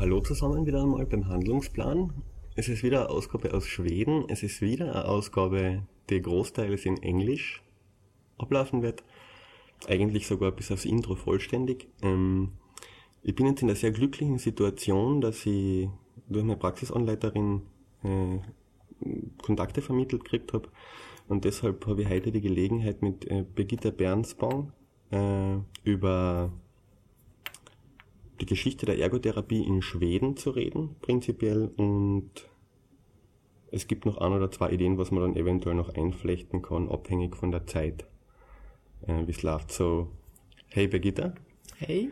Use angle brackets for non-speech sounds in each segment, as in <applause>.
Hallo zusammen wieder einmal beim Handlungsplan. Es ist wieder eine Ausgabe aus Schweden. Es ist wieder eine Ausgabe, die großteils in Englisch ablaufen wird. Eigentlich sogar bis aufs Intro vollständig. Ähm, ich bin jetzt in einer sehr glücklichen Situation, dass ich durch meine Praxisanleiterin äh, Kontakte vermittelt gekriegt habe. Und deshalb habe ich heute die Gelegenheit mit äh, Birgitta Bernsbaum äh, über die Geschichte der Ergotherapie in Schweden zu reden, prinzipiell. Und es gibt noch ein oder zwei Ideen, was man dann eventuell noch einflechten kann, abhängig von der Zeit, äh, wie es läuft. So, hey Birgitta. Hey.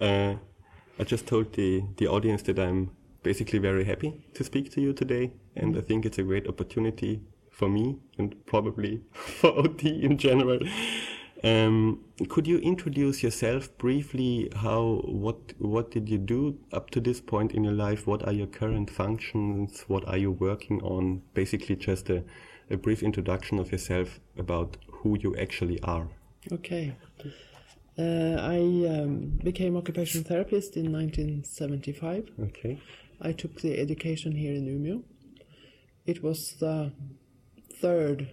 uh, <laughs> I just told the, the audience that I'm basically very happy to speak to you today, and I think it's a great opportunity for me and probably <laughs> for OT in general. Um, could you introduce yourself briefly? How what what did you do up to this point in your life? What are your current functions? What are you working on? Basically, just a, a brief introduction of yourself about who you actually are. Okay. Uh, I um, became occupational therapist in 1975. Okay. I took the education here in Umeå. It was the third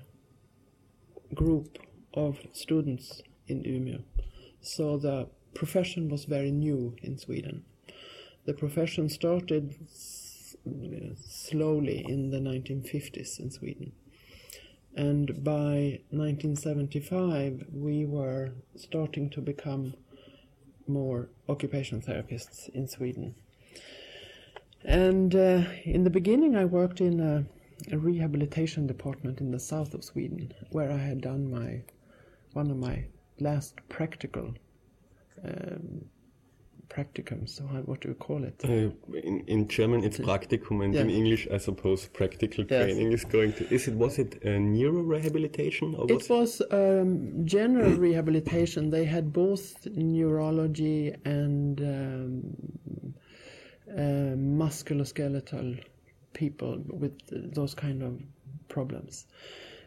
group of students in Umeå. So the profession was very new in Sweden. The profession started slowly in the 1950s in Sweden. And by 1975, we were starting to become more occupational therapists in Sweden. And uh, in the beginning, I worked in a, a rehabilitation department in the south of Sweden, where I had done my one of my last practical um, practicums. So how, what do you call it? Uh, in, in German, it's practicum, and in English, I suppose, practical Yes. training is going to. Is it was it uh, neuro rehabilitation or was It was um, general rehabilitation. They had both neurology and um, uh, musculoskeletal people with those kind of problems.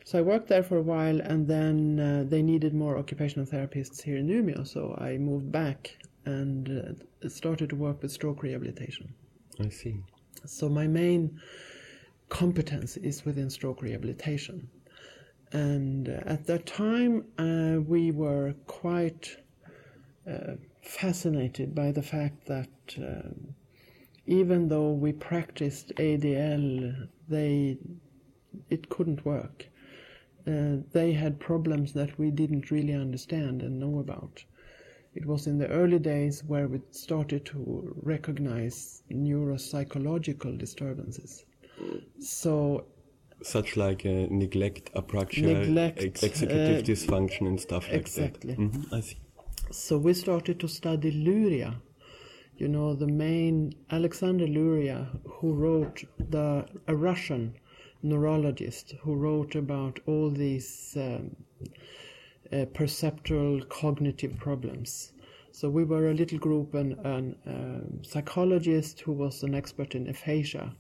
So I worked there for a while, and then uh, they needed more occupational therapists here in Umeå. So I moved back and uh, started to work with stroke rehabilitation. I see. So my main competence is within stroke rehabilitation. And uh, at that time, uh, we were quite uh, fascinated by the fact that um, even though we practiced ADL, they it couldn't work. Uh, they had problems that we didn't really understand and know about. It was in the early days where we started to recognize neuropsychological disturbances. So Such like uh, neglect, apraxia, Neglect, ex- executive uh, dysfunction, and stuff like exactly. that. hmm I see. So we started to study Luria. You know, the main Alexander Luria, who wrote the a Russian neurologist who wrote about all these um, uh, perceptual cognitive problems. So we were a little group, and an um, psychologist who was an expert in aphasia,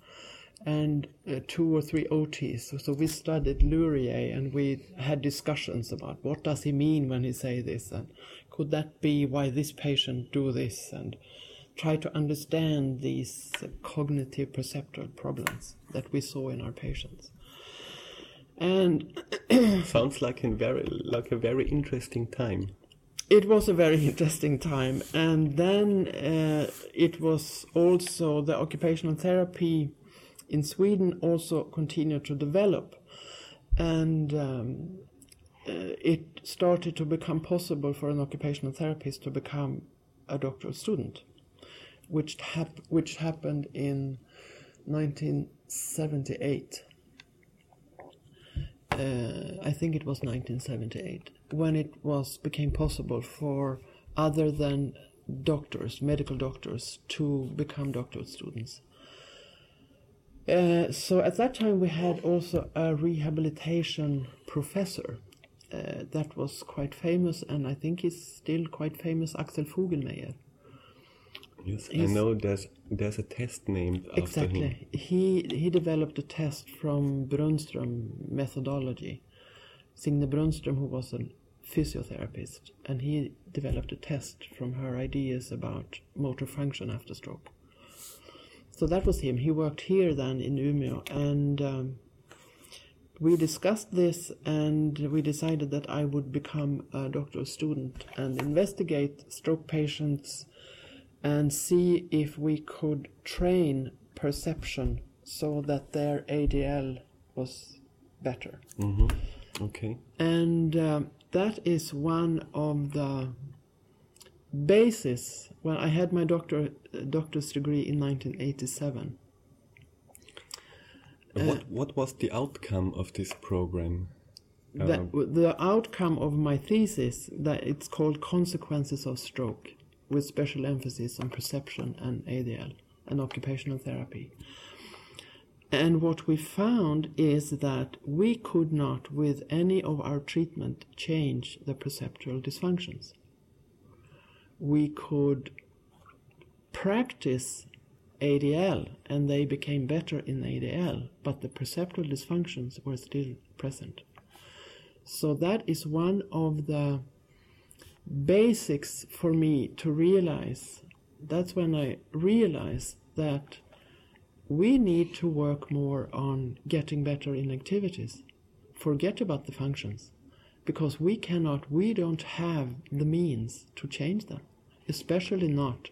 and uh, two or three OTs. So, so we studied Luria, and we had discussions about what does he mean when he say this, and could that be why this patient do this, and try to understand these cognitive perceptual problems that we saw in our patients. And <clears throat> Sounds like a very like a very interesting time. it was a very <laughs> interesting time and then uh, it was also the occupational therapy in sweden also continued to develop and um, uh, it started to become possible for an occupational therapist to become a doctoral student which, hap- which happened in 1978 uh, I think it was 1978 when it was became possible for other than doctors, medical doctors, to become doctoral students. Uh, so at that time we had also a rehabilitation professor uh, that was quite famous, and I think he's still quite famous, Axel Fugl-Meyer. Yes, I know there's there's a test named after him. Exactly. He he developed a test from Brunnström methodology. Signe Brunnström, who was a physiotherapist, and he developed a test from her ideas about motor function after stroke. So that was him. He worked here then in Umeå, and um, we discussed this, and we decided that I would become a doctoral student and investigate stroke patients and see if we could train perception so that their ADL was better. hmm Okay. And um, that is one of the basis. Well, I had my doctor doctor's degree in 1987. Uh, what what was the outcome of this program? That, Um, the outcome of my thesis that it's called consequences of stroke with special emphasis on perception and ADL and occupational therapy. And what we found is that we could not with any of our treatment change the perceptual dysfunctions. We could practice ADL and they became better in ADL but the perceptual dysfunctions were still present. So that is one of the basics for me to realize. That's when I realized that we need to work more on getting better in activities. Forget about the functions. Because we cannot, we don't have the means to change them, especially not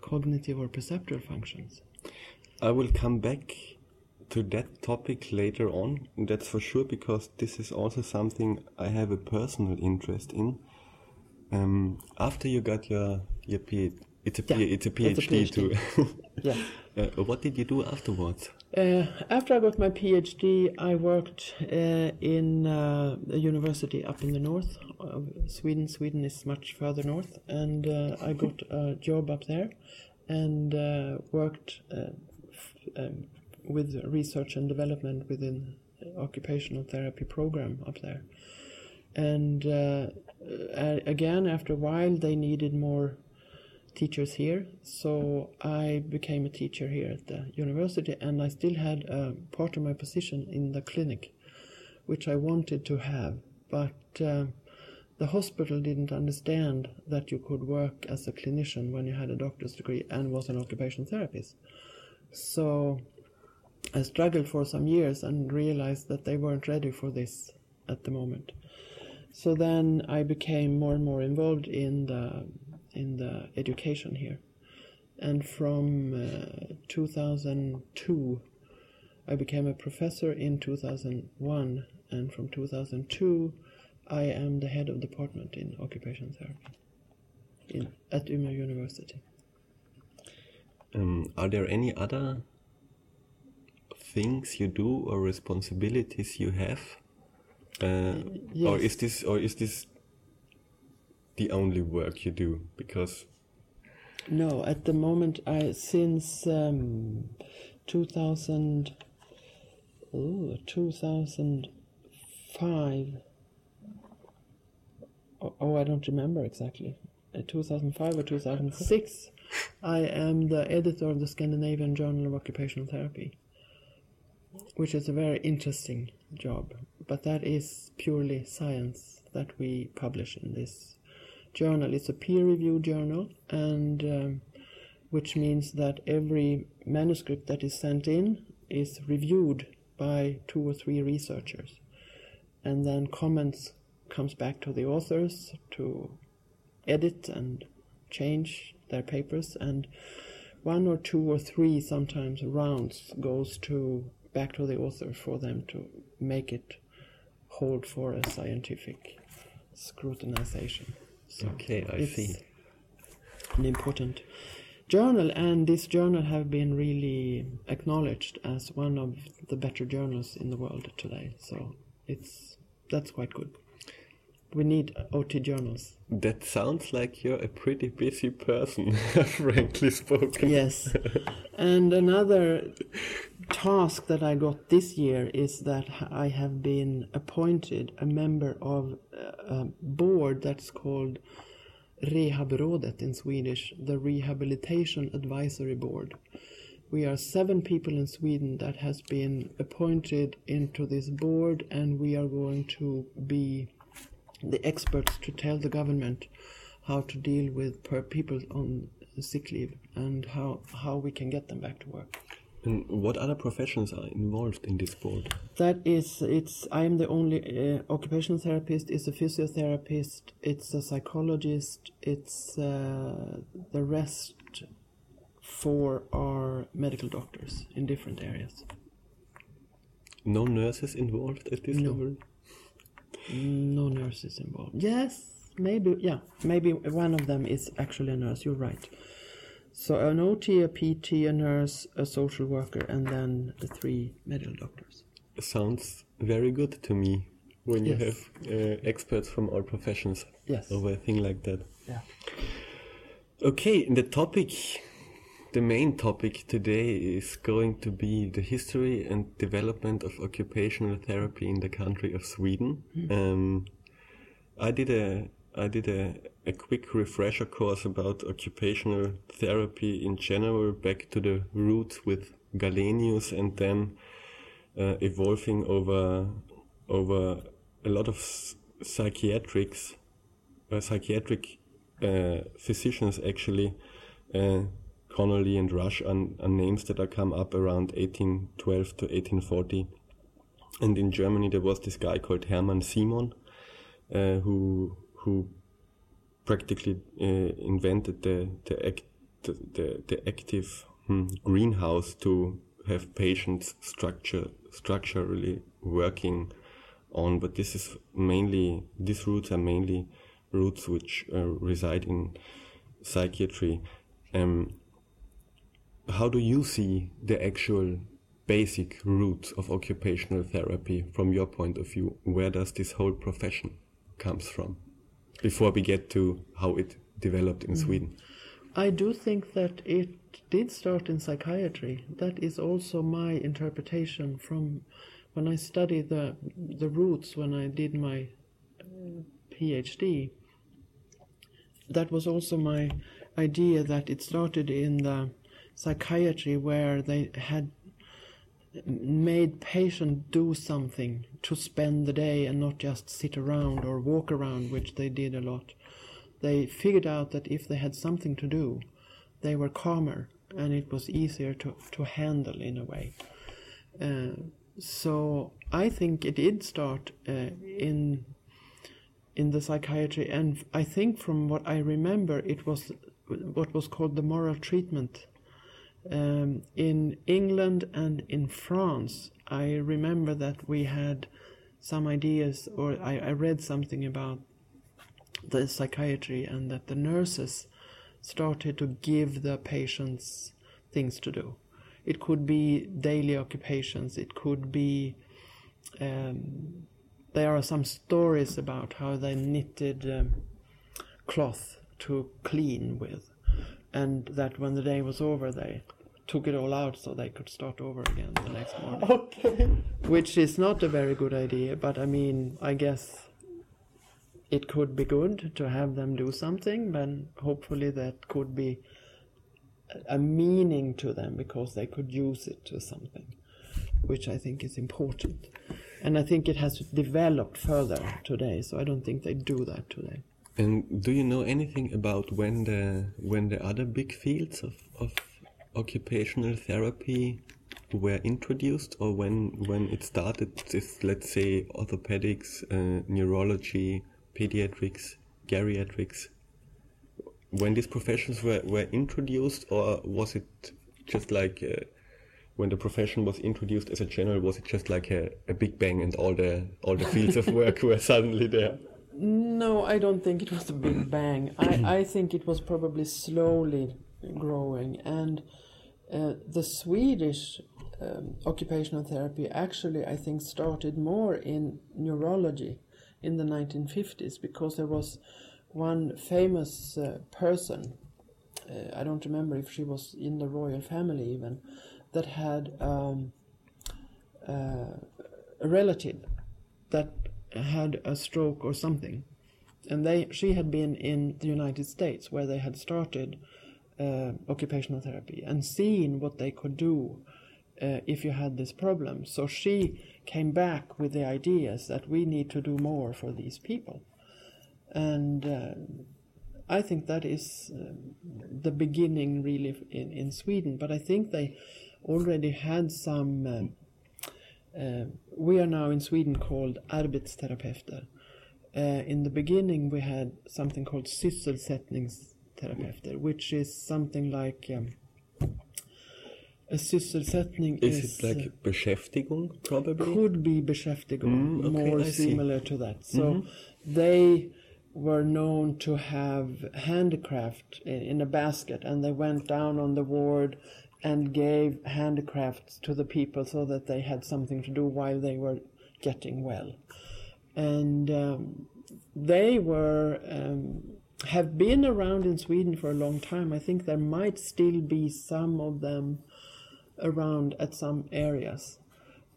cognitive or perceptual functions. I will come back to that topic later on. That's for sure because this is also something I have a personal interest in. Um, after you got your your PhD, it's a, Yeah, it's a it's a PhD, too. <laughs> Yeah. <laughs> uh, what did you do afterwards? Uh, after I got my PhD, I worked uh, in uh, a university up in the north of Sweden. Sweden is much further north, and uh, I got a job up there and uh, worked uh, f- um, with research and development within occupational therapy program up there. And uh, again, after a while, they needed more teachers here, so I became a teacher here at the university, and I still had a part of my position in the clinic, which I wanted to have, but uh, the hospital didn't understand that you could work as a clinician when you had a doctor's degree and was an occupational therapist. So I struggled for some years and realized that they weren't ready for this at the moment. So then I became more and more involved in the in the education here, and from uh, 2002 I became a professor in 2001, and from 2002 I am the head of department in occupational therapy in at Umeå University. Um, are there any other things you do or responsibilities you have? Uh, Or is this or is this the only work you do? Because No, at the moment, I since um, 2000, oh, 2005. Oh, oh, I don't remember exactly. Uh, 2005 or 2006, I am the editor of the Scandinavian Journal of Occupational Therapy, which is a very interesting job. But that is purely science that we publish in this journal. It's a peer-reviewed journal, and um, which means that every manuscript that is sent in is reviewed by two or three researchers, and then comments comes back to the authors to edit and change their papers, and one or two or three sometimes rounds goes to back to the author for them to make it hold for a scientific scrutinization. So okay, I see. an important journal, and this journal have been really acknowledged as one of the better journals in the world today. So it's that's quite good. We need OT journals. That sounds like you're a pretty busy person, <laughs> frankly spoken. Yes. and another task that I got this year is that I have been appointed a member of a board that's called Rehabrådet in Swedish, the Rehabilitation Advisory Board. We are seven people in Sweden that has been appointed into this board, and we are going to be the experts to tell the government how to deal with per people on sick leave and how, how we can get them back to work. And what other professions are involved in this board? That is, it's. I am the only uh, occupational therapist. It's a physiotherapist. It's a psychologist. It's uh, the rest. Four are medical doctors in different areas. No nurses involved at this No. level? No nurses involved. Yes, maybe. Yeah, maybe one of them is actually a nurse. You're right. So an OT, a PT, a nurse, a social worker, and then the three medical doctors. Sounds very good to me when you Yes. have uh, experts from all professions Yes. over a thing like that. Yeah. Okay, the topic, the main topic today is going to be the history and development of occupational therapy in the country of Sweden. Um, I did a I did a, a quick refresher course about occupational therapy in general, back to the roots with Galenius, and then uh, evolving over over a lot of psychiatrics, uh, psychiatric uh, physicians actually. Conolly and Rush are, are names that are come up around 1812 to 1840. And in Germany there was this guy called Hermann Simon, uh, who who practically uh, invented the the, act, the, the, the active hmm, greenhouse to have patients structure structurally working on. But this is mainly these roots are mainly roots which uh, reside in psychiatry. Um, how do you see the actual basic roots of occupational therapy from your point of view? Where does this whole profession comes from? Before we get to how it developed in Sweden. I do think that it did start in psychiatry. That is also my interpretation from when I studied the the roots when I did my uh, PhD. That was also my idea that it started in the psychiatry where they had made patient do something to spend the day and not just sit around or walk around, which they did a lot they figured out that if they had something to do, they were calmer and it was easier to, to handle in a way. Uh, so I think it did start uh, in in the psychiatry, and I think from what I remember, it was what was called the moral treatment. Um, in England and in France, I remember that we had some ideas, or I, I read something about the psychiatry and that the nurses started to give the patients things to do. It could be daily occupations, it could be. Um, there are some stories about how they knitted um, cloth to clean with, and that when the day was over, they took it all out so they could start over again the next morning. Okay. Which is not a very good idea, but I mean, I guess it could be good to have them do something, but hopefully that could be a- a meaning to them because they could use it to something, which I think is important. And I think it has developed further today, so I don't think they do that today. And do you know anything about when the when the other big fields of, of occupational therapy were introduced, or when when it started? This let's say orthopedics, uh, neurology, pediatrics, geriatrics. When these professions were, were introduced, or was it just like uh, when the profession was introduced as a general? Was it just like a, a big bang and all the all the fields of work <laughs> were suddenly there? No, I don't think it was a big bang. I, I think it was probably slowly growing. And uh, the Swedish um, occupational therapy actually, I think, started more in neurology in the 1950s because there was one famous uh, person, uh, I don't remember if she was in the royal family even, that had um, uh, a relative that had a stroke or something, and they she had been in the United States where they had started uh, occupational therapy and seeing what they could do uh, if you had this problem. So she came back with the ideas that we need to do more for these people, and uh, I think that is uh, the beginning really in, in Sweden. But I think they already had some. Uh, uh, we are now in Sweden called arbetsterapeuter. In the beginning, we had something called sysselsättningsterapeuter, which is something like um, a sysselsättning Is, is, it like uh, Beschäftigung, probably? could be beschäftigung, Mm, okay, more I see. similar to that. So they were known to have handicraft i- in a basket, and they went down on the ward and gave handicrafts to the people so that they had something to do while they were getting well. And um, they were um, have been around in Sweden for a long time. I think there might still be some of them around at some areas.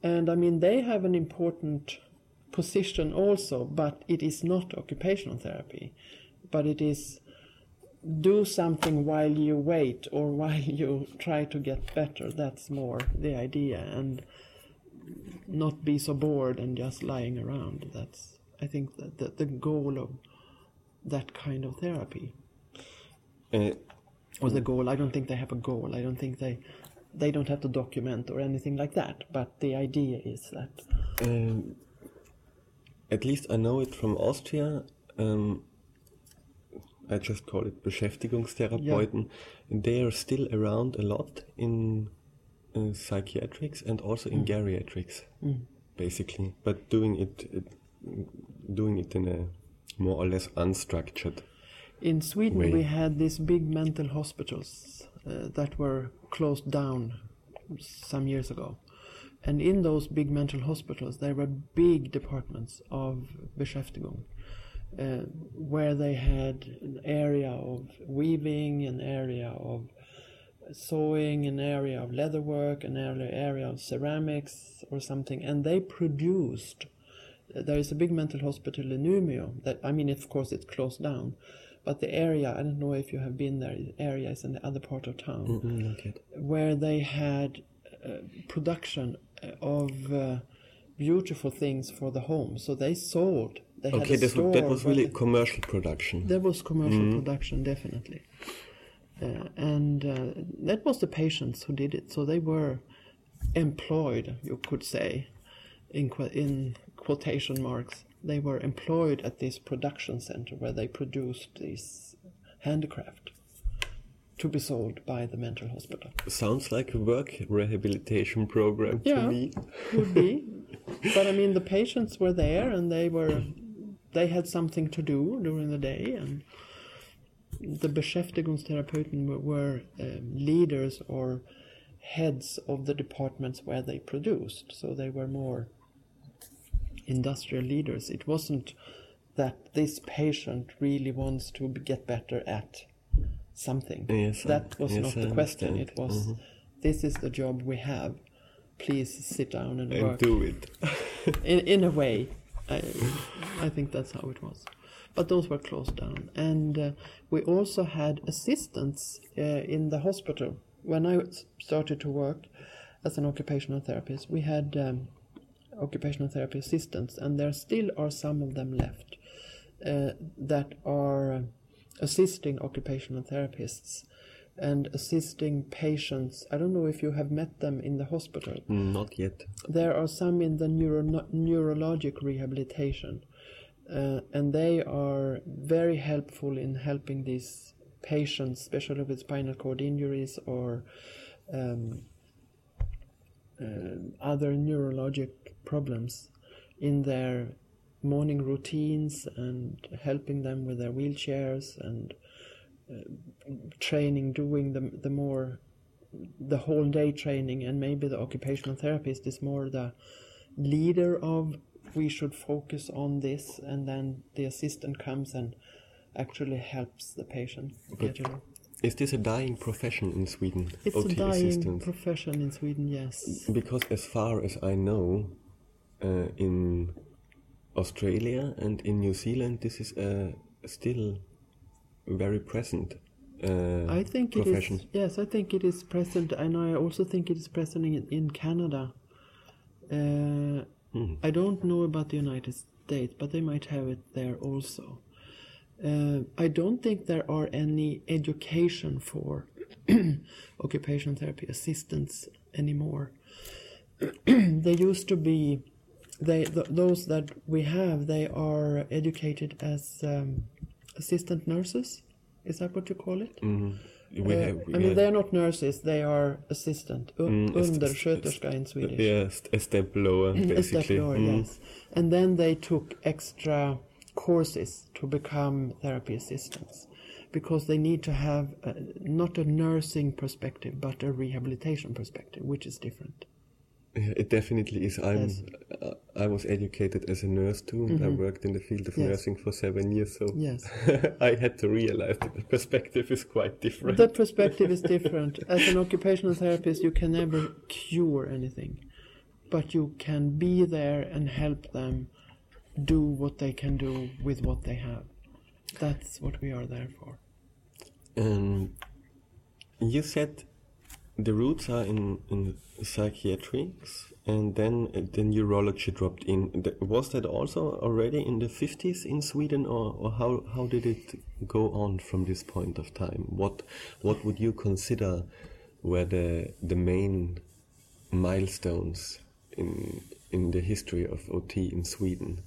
And I mean, they have an important position also, but it is not occupational therapy, but it is do something while you wait or <laughs> while you try to get better. That's more the idea, and not be so bored and just lying around. That's, I think, that the, the goal of that kind of therapy. Uh, Or the goal, I don't think they have a goal. I don't think they. They don't have to document or anything like that, but the idea is that Um, at least I know it from Austria. Um, I just call it Beschäftigungstherapeuten. And they are still around a lot in uh, psychiatrics and also in geriatrics, basically. But doing it, it, doing it in a more or less unstructured. In Sweden, way. we had these big mental hospitals uh, that were closed down some years ago. And in those big mental hospitals, there were big departments of Beschäftigung, uh, where they had an area of weaving, an area of sewing, an area of leatherwork, an area, area of ceramics or something, and they produced. There is a big mental hospital in Umeå that I mean, of course, it's closed down, but the area I don't know if you have been there. The area is in the other part of town Mm, yet. where they had uh, production uh, of uh, beautiful things for the home. So they sold. They had Okay, this, store that was really commercial production. That was commercial production, definitely. Uh, and uh, that was the patients who did it. So they were employed, you could say, in, in quotation marks. They were employed at this production center where they produced this handicraft to be sold by the mental hospital. Sounds like a work rehabilitation program to Yeah. me. Could be. but I mean, the patients were there and they were, they had something to do during the day and the Beschäftigungstherapeuten were, were um, leaders or heads of the departments where they produced. So they were more industrial leaders. It wasn't that this patient really wants to get better at something. Yes, that was yes, not I the question. It was, this is the job we have. Please sit down and, And work. do it. <laughs> in in a way, I I think that's how it was. But those were closed down, and uh, we also had assistants uh, in the hospital. When I started to work as an occupational therapist, we had um, occupational therapy assistants, and there still are some of them left uh, that are assisting occupational therapists and assisting patients. I don't know if you have met them in the hospital. Mm, Not yet. There are some in the neuro- neurologic rehabilitation, uh, and they are very helpful in helping these patients, especially with spinal cord injuries or um, uh, other neurologic problems, in their morning routines and helping them with their wheelchairs and uh, training, doing the the more the whole day training and maybe the occupational therapist is more the leader of we should focus on this and then the assistant comes and actually helps the patient. Is this a dying profession in Sweden? it's OT a dying assistant? profession in sweden yes Because as far as I know, uh, in Australia and in New Zealand, this is uh, still very present. Uh, i think it profession. is yes i think it is present and i also think it is present in, in canada uh, Hmm. i don't know about the united states but they might have it there also Uh, I don't think there are any education for <clears throat> occupational therapy assistants anymore. <clears throat> they used to be, they th- those that we have, they are educated as um, assistant nurses. Is that what you call it? Mm. We Uh, have, we I mean, they are not nurses; they are assistant, Mm, undersköterska in Swedish. yeah, a step lower, A step basically. lower, Mm. yes. And then they took extra courses to become therapy assistants because they need to have uh not a nursing perspective but a rehabilitation perspective, which is different. Yeah, it definitely is. I'm. Yes. Mm-hmm. Uh, I was educated as a nurse too. I worked in the field of Yes. nursing for seven years, so Yes. <laughs> I had to realize that the perspective is quite different. The perspective is different. As an occupational therapist, you can never cure anything, but you can be there and help them do what they can do with what they have. That's what we are there for. Um, you said the roots are in, in psychiatrics, and then the neurology dropped in. Was that also already in the 50s in Sweden, or, or how, how did it go on from this point of time? What what would you consider were the the main milestones in in the history of OT in Sweden?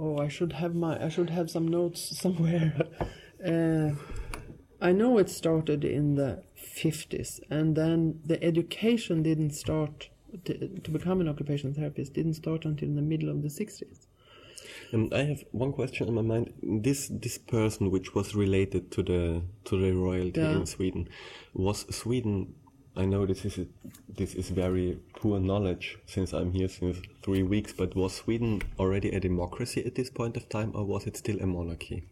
Oh, I should have my I should have some notes <laughs> somewhere. uh, I know it started in the fifties, and then the education didn't start to, to become an occupational therapist didn't start until the middle of the sixties. Um, I have one question on my mind. This this person, which was related to the to the royalty Yeah. in Sweden, was Sweden. I know this is a, this is very poor knowledge since I'm here since three weeks. But was Sweden already a democracy at this point of time, or was it still a monarchy?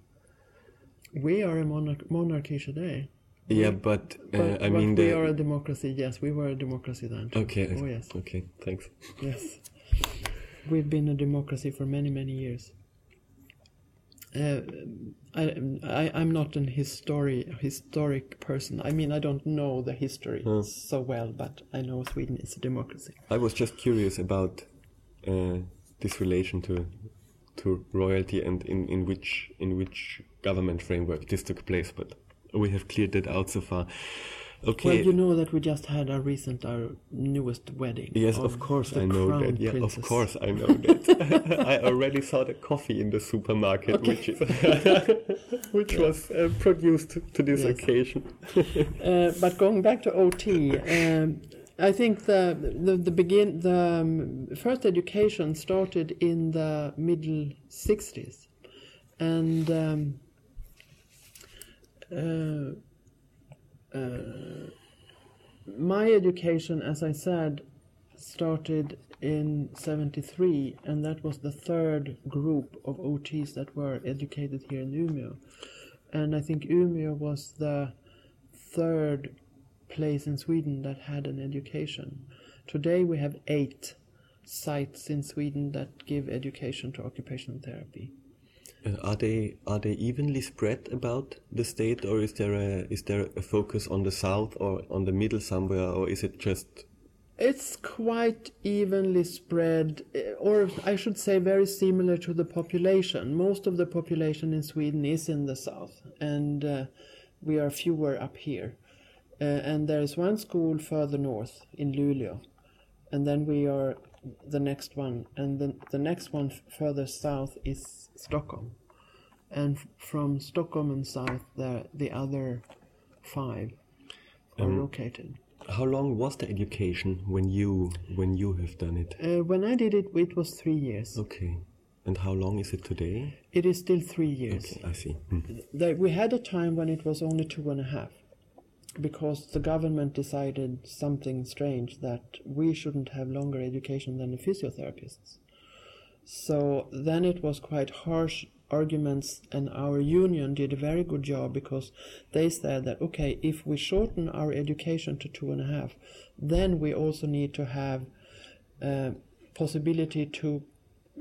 We are a monarch- monarchy today. Yeah, but, uh, But, I but mean we the. are a democracy. Yes, we were a democracy then. too. okay. Oh yes. Okay. Thanks. Yes. We've been a democracy for many, many years. Uh, I, I, I'm not an histori- historic person. I mean, I don't know the history Hmm. so well, but I know Sweden is a democracy. I was just curious about uh, this relation to to royalty and in, in which in which government framework this took place, but we have cleared that out so far. Okay. Well, you know that we just had our recent, our newest wedding. yes, of course I know that. Yeah, princess. <laughs> of course I know that. I already saw the coffee in the supermarket, which is <laughs> which was uh, produced to this Yes. occasion. <laughs> Uh, but going back to OT, um, I think the the, the begin the um, first education started in the middle '60s, and um, uh, uh, my education, as I said, started in '73, and that was the third group of OTs that were educated here in Umeå, and I think Umeå was the third place in Sweden that had an education. Today we have eight sites in Sweden that give education to occupational therapy. Uh, are they are they evenly spread about the state, or is there a is there a focus on the south or on the middle somewhere, or is it just It's quite evenly spread, eh, or I should say, very similar to the population. Most of the population in Sweden is in the south, and uh, we are fewer up here. Uh, and there is one school further north in Luleå, and then we are the next one, and then the next one further south is Stockholm, and f- from Stockholm and south, the the other five are Um, located. How long was the education when you when you have done it? Uh, when I did it, it was three years. Okay. And how long is it today? It is still three years. Okay, I see. Hmm. There, we had a time when it was only two and a half, because the government decided something strange that we shouldn't have longer education than the physiotherapists. So then it was quite harsh arguments, and our union did a very good job because they said that okay, if we shorten our education to two and a half, then we also need to have uh, possibility to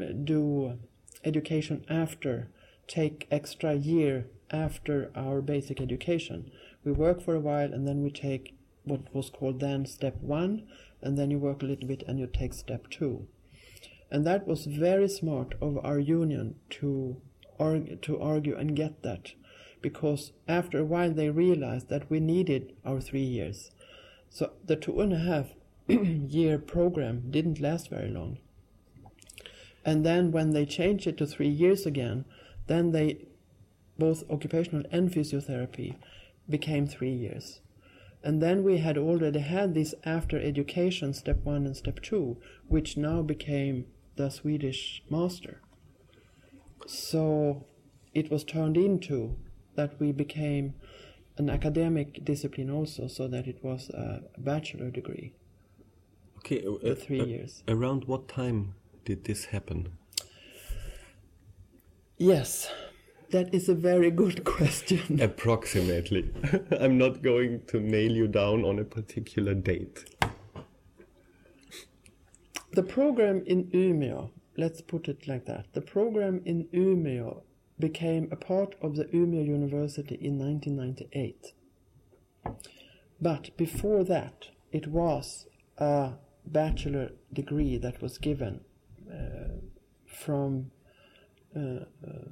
uh, do education after, take extra year after our basic education. We work for a while and then we take what was called then step one, and then you work a little bit and you take step two. And that was very smart of our union to argue, to argue and get that, because after a while they realized that we needed our three years. So the two and a half <clears throat> year program didn't last very long. And then when they changed it to three years again, then they both occupational and physiotherapy became three years. And then we had already had this after education, step one and step two, which now became the Swedish master. So it was turned into that we became an academic discipline also, so that it was a bachelor degree, Okay, uh, three uh, years. Around what time did this happen? Yes, that is a very good question. <laughs> Approximately. <laughs> I'm not going to nail you down on a particular date. The program in Umeå, let's put it like that. The program in Umeå became a part of the Umeå University in 1998. But before that, it was a bachelor degree that was given uh, from. Uh, uh,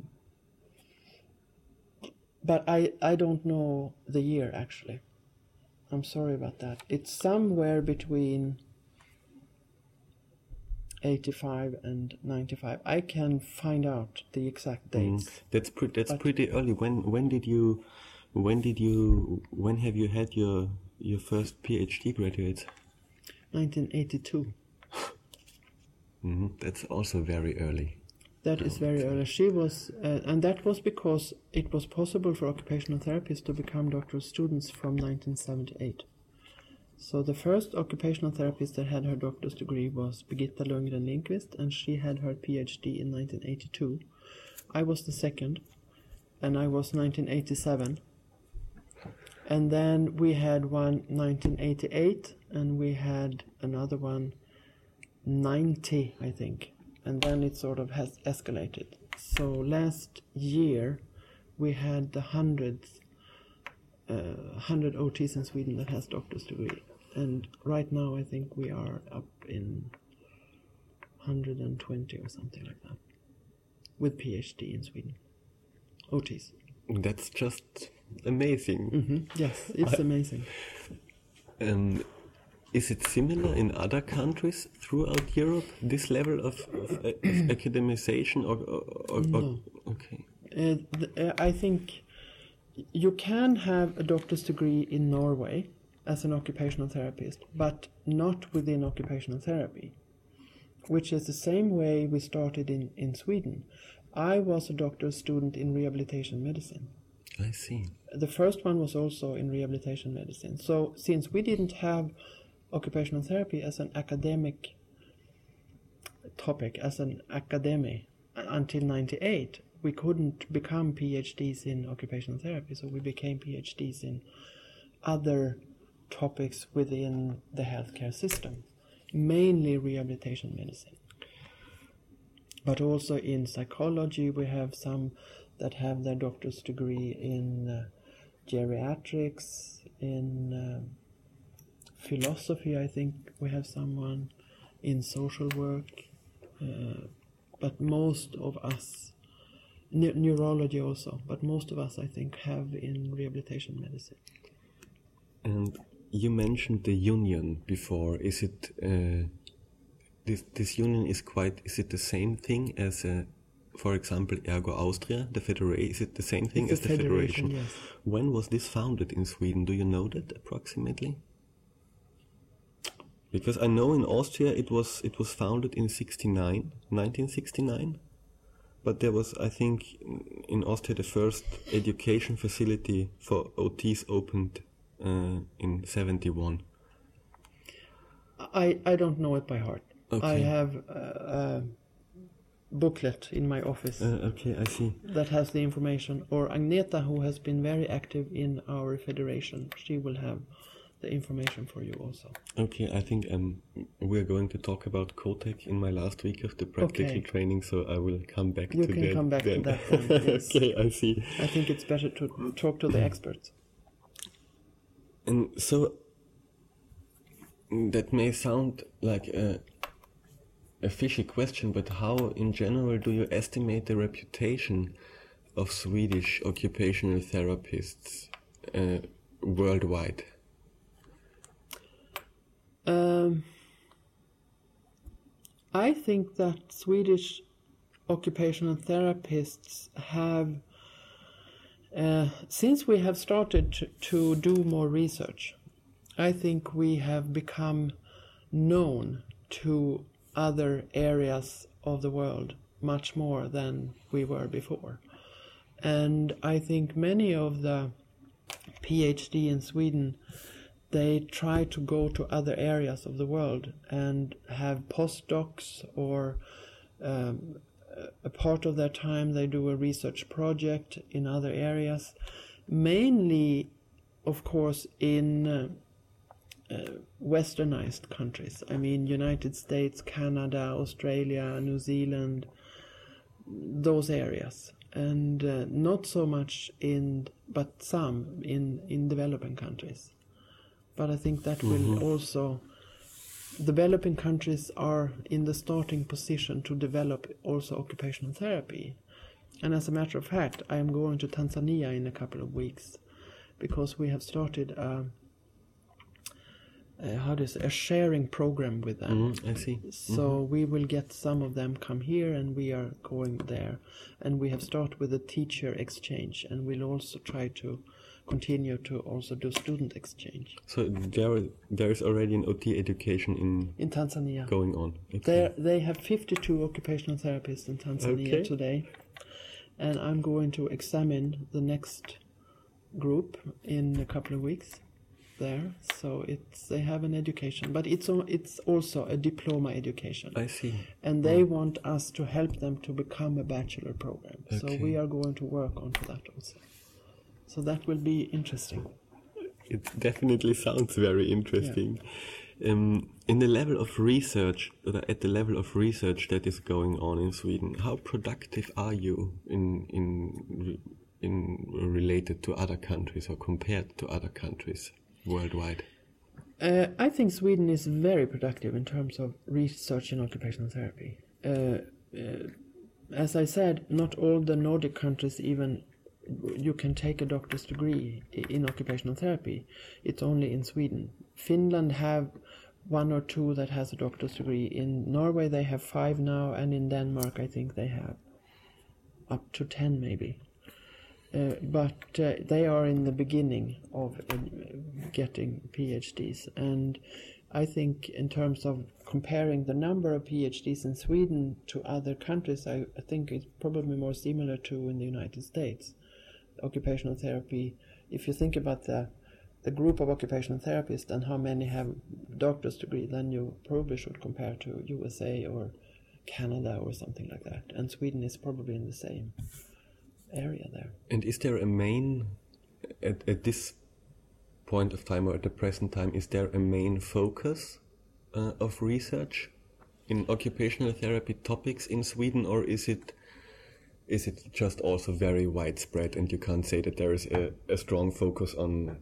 but I, I don't know the year actually. I'm sorry about that. It's somewhere between 85 and 95. I can find out the exact dates. That's pretty. That's But- pretty early. When when did you, when did you, when have you had your your first PhD graduates? 1982. <laughs> hmm That's also very early. That is very early. She was, uh, and that was because it was possible for occupational therapists to become doctoral students from 1978. So the first occupational therapist that had her doctor's degree was Birgitta Lundgren Lindqvist, and she had her PhD in 1982. I was the second, and I was 1987. And then we had one 1988, and we had another one 90, I think. And then it sort of has escalated. So last year we had the hundreds, uh, 100 OTs in Sweden that has doctor's degree. And right now I think we are up in 120 or something like that with PhD in Sweden. OTs. That's just amazing. hmm Yes, it's amazing. And is it similar in other countries throughout Europe? This level of, of, of academization, or, or, or, No. okay, Uh, th- uh, I think you can have a doctor's degree in Norway as an occupational therapist, but not within occupational therapy, which is the same way we started in, in Sweden. I was a doctor's student in rehabilitation medicine. I see. The first one was also in rehabilitation medicine. So, since we didn't have occupational therapy as an academic topic, as an academy until 98, we couldn't become PhDs in occupational therapy. So, we became PhDs in other topics within the healthcare system, mainly rehabilitation medicine. But also in psychology, we have some that have their doctor's degree in uh, geriatrics, in uh, philosophy, I think we have someone in social work, uh, but most of us, ne- neurology also, but most of us, I think, have in rehabilitation medicine. And you mentioned the union before. Is it uh, this this union is quite? Is it the same thing as a, for example, Ergo Austria, the federation? Is it the same thing It's as the federation, federation? yes. When was this founded in Sweden? Do you know that approximately? Because I know in Austria it was it was founded in 69, 1969. But there was, I think, in Austria the first education facility for OTs opened uh, in 71. I, I don't know it by heart. I have a, a booklet in my office Uh, okay, I see. that has the information, or Agneta, who has been very active in our federation, she will have the information for you also. Okay, I think um, we're going to talk about Cotec in my last week of the practical Okay. training, so I will come back You to can that. come back to that then, <laughs> yes. okay, I see. I think it's better to talk to the experts. And so that may sound like a, a fishy question, but how, in general, do you estimate the reputation of Swedish occupational therapists uh, worldwide? Um, I think that Swedish occupational therapists have, uh, since we have started to, to do more research, I think we have become known to other areas of the world much more than we were before. And I think many of the PhD in Sweden they try to go to other areas of the world and have postdocs or um, a part of their time they do a research project in other areas mainly of course in uh, uh, westernized countries. I mean united states canada australia new zealand those areas. And uh, not so much in but some in in developing countries but I think that will mm-hmm. also developing countries are in the starting position to develop also occupational therapy. And as a matter of fact, I am going to Tanzania in a couple of weeks because we have started a, a how does a sharing program with them. Mm, I see. So mm-hmm. we will get some of them come here, and we are going there, and we have started with a teacher exchange, and we'll also try to continue to also do student exchange So there, there is already an OT education in in Tanzania. going on. Okay. There, they have 52 occupational therapists in Tanzania Okay. today, and I'm going to examine the next group in a couple of weeks there. So it's they have an education, but it's it's also a diploma education, I see. and they mm. want us to help them to become a bachelor program. So we are going to work on that also. So that will be interesting. It definitely sounds very interesting. Um, in the level of research, or at the level of research that is going on in Sweden, how productive are you in in in related to other countries or compared to other countries worldwide? Uh, I think Sweden is very productive in terms of research in occupational therapy. Uh, uh, as I said, not all the Nordic countries even you can take a doctor's degree in occupational therapy. It's only in Sweden. Finland have one or two that has a doctor's degree. In Norway they have five now, and in Denmark I think they have up to ten maybe. Uh, but uh, they are in the beginning of uh, getting PhDs, and I think in terms of comparing the number of PhDs in Sweden to other countries, I, I think it's probably more similar to in the United States. Occupational therapy, if you think about the the group of occupational therapists and how many have doctor's degree, then you probably should compare to USA or Canada or something like that. And Sweden is probably in the same area there. And is there a main at, at this point of time or at the present time is there a main focus uh, of research in occupational therapy topics in Sweden or is it is it just also very widespread and you can't say that there is a, a strong focus on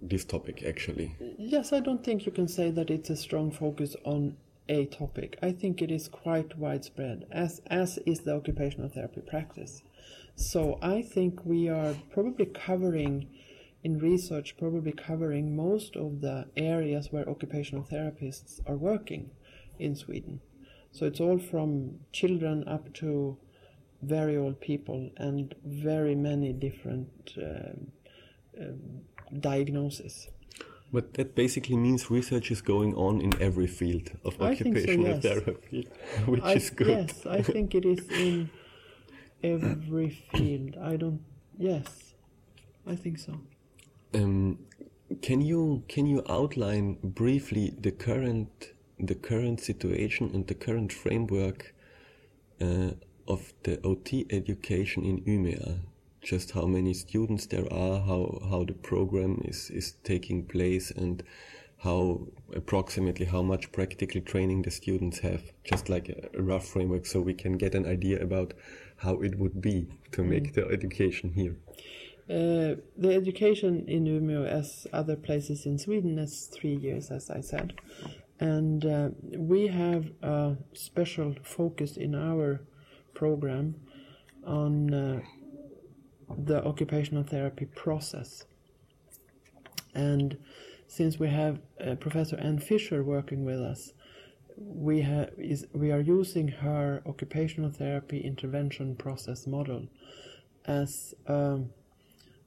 this topic actually Yes, I don't think you can say that it's a strong focus on a topic. I think it is quite widespread, as as is the occupational therapy practice. So I think we are probably covering in research probably covering most of the areas where occupational therapists are working in Sweden. So it's all from children up to very old people and very many different um, um, diagnoses. but that basically means research is going on in every field of I think so, occupational yes. therapy <laughs> which I, is good Yes, I think it is in every field. I don't. Yes, I think so. Um, can you can you outline briefly the current the current situation and the current framework uh, of the OT education in Umeå? Just how many students there are, how how the program is is taking place, and how approximately how much practical training the students have. Just like a, a rough framework, so we can get an idea about how it would be to make the education here. Uh, the education in Umeå, as other places in Sweden, is three years, as I said, and uh, we have a special focus in our program on uh, the occupational therapy process. And since we have uh, Professor Anne Fisher working with us, we have is we are using her occupational therapy intervention process model as um,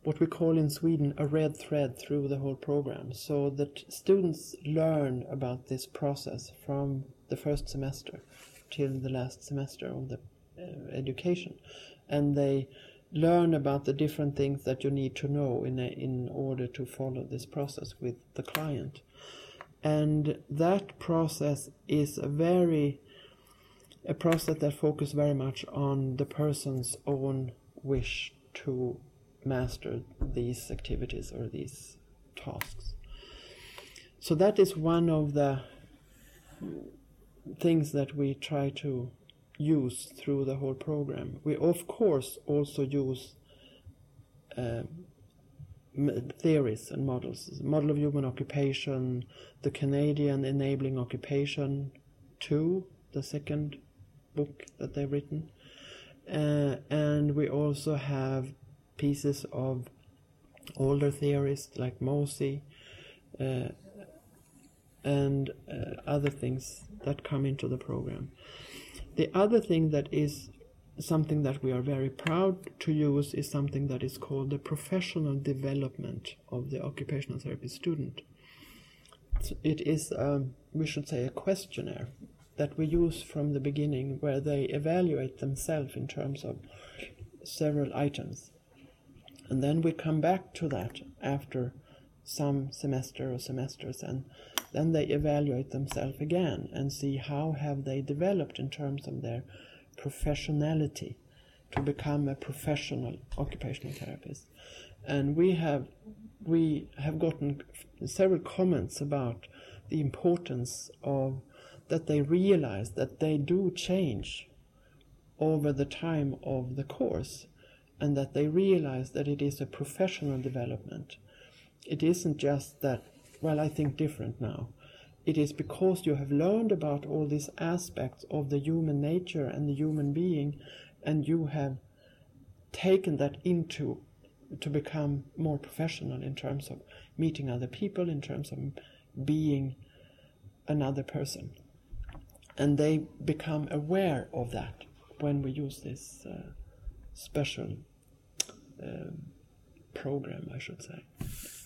what we call in Sweden a red thread through the whole program, so that students learn about this process from the first semester till the last semester of the Uh, education, and they learn about the different things that you need to know in a, in order to follow this process with the client and that process is a very a process that focuses very much on the person's own wish to master these activities or these tasks. So that is one of the things that we try to use through the whole program. We of course also use uh, theories and models. Model of Human Occupation, the Canadian Enabling Occupation 2, the second book that they've written. Uh, and we also have pieces of older theorists like Mosey uh, and uh, other things that come into the program. The other thing that is something that we are very proud to use is something that is called the professional development of the occupational therapy student. It is, um, we should say, a questionnaire that we use from the beginning where they evaluate themselves in terms of several items. And then we come back to that after some semester or semesters and then they evaluate themselves again and see how have they developed in terms of their professionality to become a professional occupational therapist. And we have we have gotten several comments about the importance of that they realize that they do change over the time of the course and that they realize that it is a professional development. It isn't just that, well, I think different now. It is because you have learned about all these aspects of the human nature and the human being, and you have taken that into to become more professional in terms of meeting other people, in terms of being another person. And they become aware of that when we use this uh, special um, program, I should say.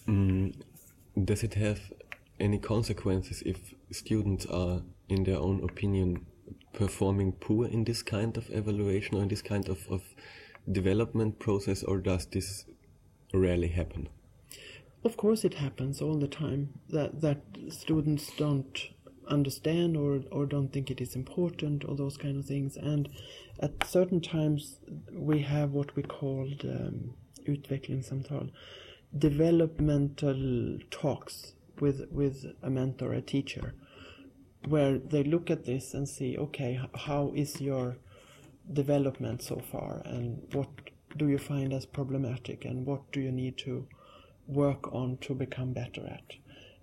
Mm, does it have any consequences if students are, in their own opinion, performing poor in this kind of evaluation or in this kind of, of development process, or does this rarely happen? Of course, it happens all the time that that students don't understand or or don't think it is important or those kind of things. And at certain times, we have what we called um, utvecklingssamtal, developmental talks with with a mentor, a teacher, where they look at this and see, okay, how is your development so far, and what do you find as problematic, and what do you need to work on to become better at?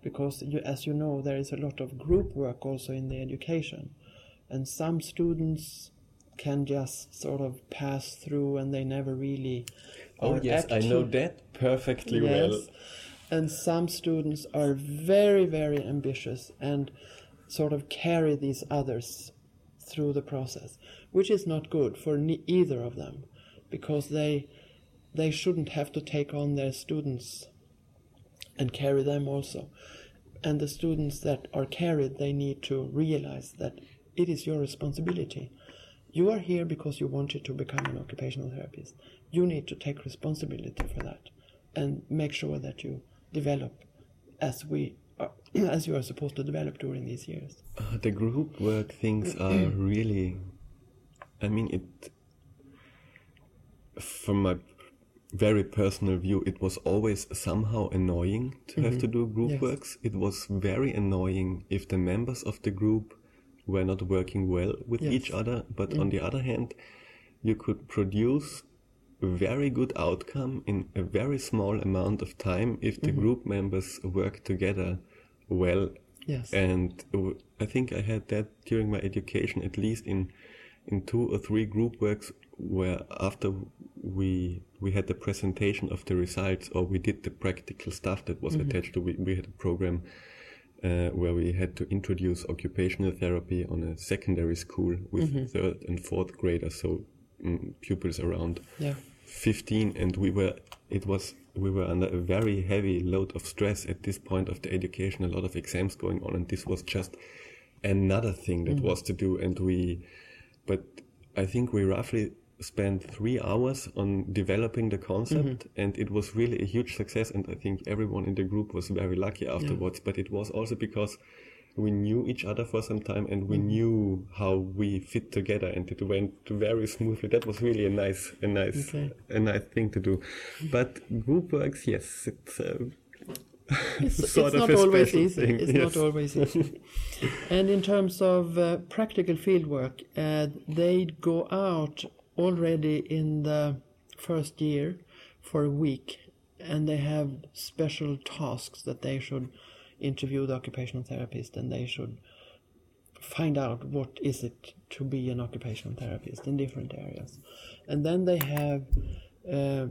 Because you, as you know, there is a lot of group work also in the education, and some students can just sort of pass through and they never really oh yes i know that perfectly yes. well and some students are very very ambitious and sort of carry these others through the process which is not good for either of them because they they shouldn't have to take on their students and carry them also and the students that are carried they need to realize that it is your responsibility you are here because you wanted to become an occupational therapist you need to take responsibility for that and make sure that you develop as we are, <clears throat> as you are supposed to develop during these years. Uh, the group work things <clears throat> are really, I mean, it. From my very personal view, it was always somehow annoying to mm -hmm. have to mm-hmm. do group yes. works. It was very annoying if the members of the group were not working well with yes. each other. But mm. on the other hand, you could produce a very good outcome in a very small amount of time if the mm-hmm. group members work together well. Yes. And I think I had that during my education, at least in in two or three group works where after we we had the presentation of the results, or we did the practical stuff that was attached to. We, we had a program uh, where we had to introduce occupational therapy on a secondary school with third and fourth graders, so mm, pupils around Yeah. 15 and we were it was we were under a very heavy load of stress at this point of the education a lot of exams going on and this was just another thing that was to do and we but i think we roughly spent three hours on developing the concept and it was really a huge success and i think everyone in the group was very lucky afterwards but it was also because we knew each other for some time and we knew how we fit together and it went very smoothly that was really a nice a nice Okay. a nice thing to do but group works yes it's uh, It's, <laughs> sort it's of not a always easy. thing, It's yes. not always <laughs> easy. and in terms of uh, practical fieldwork, uh, they go out already in the first year for a week, and they have special tasks that they should interview the occupational therapist, and they should find out what is it to be an occupational therapist in different areas, and then they have. Uh,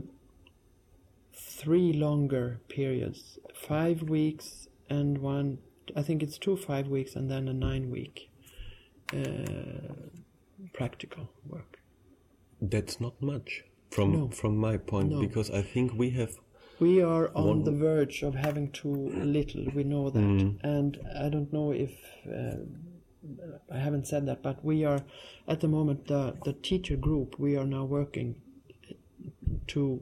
three longer periods five weeks and one i think it's two five weeks and then a nine week uh, practical work that's not much from No. from my point No. because i think we have we are on One- the verge of having too little we know that. And i don't know if uh, i haven't said that but we are at the moment the, the teacher group we are now working to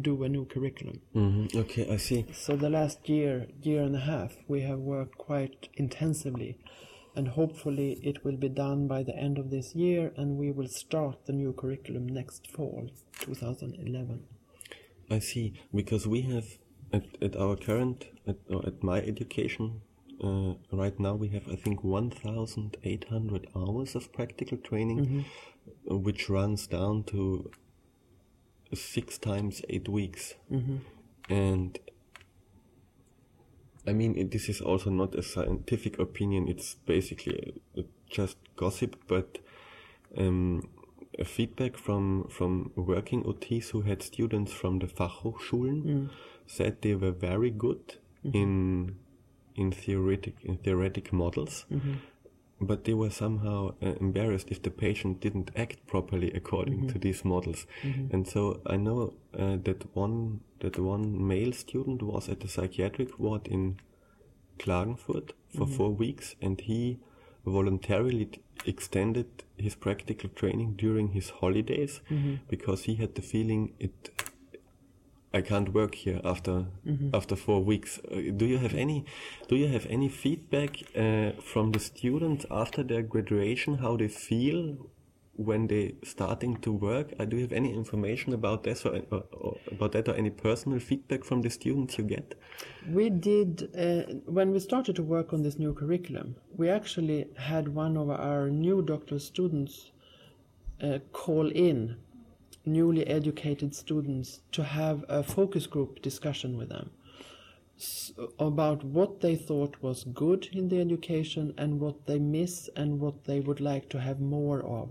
do a new curriculum. Mhm, okay i see. So the last year, year and a half, we have worked quite intensively, and hopefully it will be done by the end of this year, and we will start the new curriculum next fall, 2011. I see, because we have at, at our current at, or at my education uh, right now we have I think 1,800 hours of practical training, uh, which runs down to six times eight weeks, and I mean it, this is also not a scientific opinion; it's basically just gossip, but. Um, a feedback from from working OTs who had students from the Fachhochschulen said they were very good in in theoretic in theoretic models, but they were somehow uh, embarrassed if the patient didn't act properly according to these models. And so I know uh, that one that one male student was at the psychiatric ward in Klagenfurt for four weeks, and he voluntarily extended his practical training during his holidays because he had the feeling it. I can't work here after after four weeks. Uh, do you have any Do you have any feedback uh, from the students after their graduation? How they feel when they starting to work? Uh, do you have any information about this or, or, or about that or any personal feedback from the students you get? We did, uh, when we started to work on this new curriculum, we actually had one of our new doctoral students uh, call in newly educated students to have a focus group discussion with them about what they thought was good in the education and what they miss and what they would like to have more of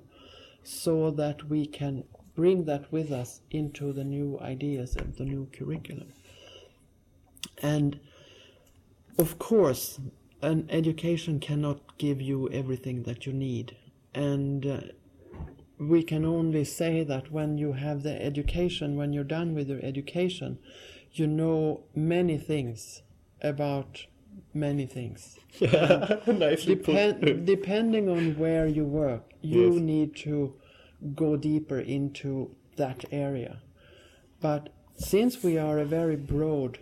so that we can bring that with us into the new ideas and the new curriculum. And of course, an education cannot give you everything that you need. And uh, we can only say that when you have the education, when you're done with your education, you know many things about many things. <laughs> Nicely Depen- depending on where you work, you Yes. need to go deeper into that area. But since we are a very broad,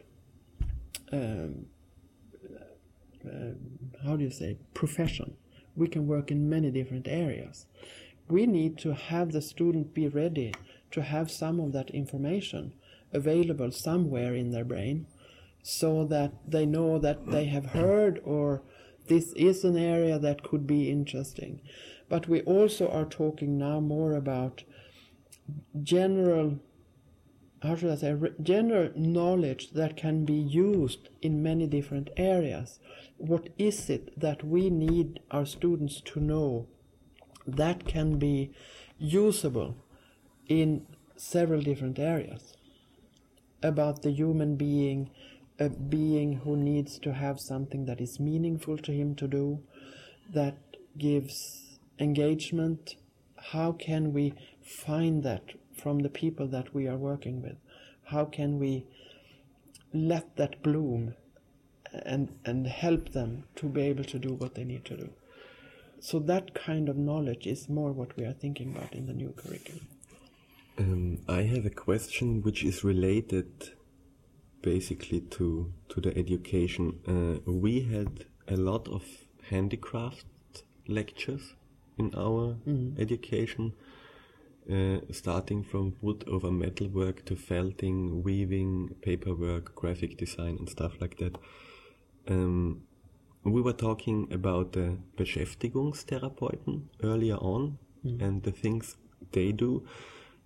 um, uh, how do you say, profession, we can work in many different areas. We need to have the student be ready to have some of that information available somewhere in their brain so that they know that they have heard or this is an area that could be interesting. But we also are talking now more about general, how should I say, general knowledge that can be used in many different areas. What is it that we need our students to know that can be usable in several different areas about the human being, a being who needs to have something that is meaningful to him to do, that gives engagement. How can we find that from the people that we are working with? How can we let that bloom and, and help them to be able to do what they need to do? So, that kind of knowledge is more what we are thinking about in the new curriculum. Um, I have a question which is related basically to to the education. Uh, we had a lot of handicraft lectures in our Mhm. education, uh, starting from wood over metalwork to felting, weaving, paperwork, graphic design, and stuff like that. Um, we were talking about the Beschäftigungstherapeuten earlier on and the things they do.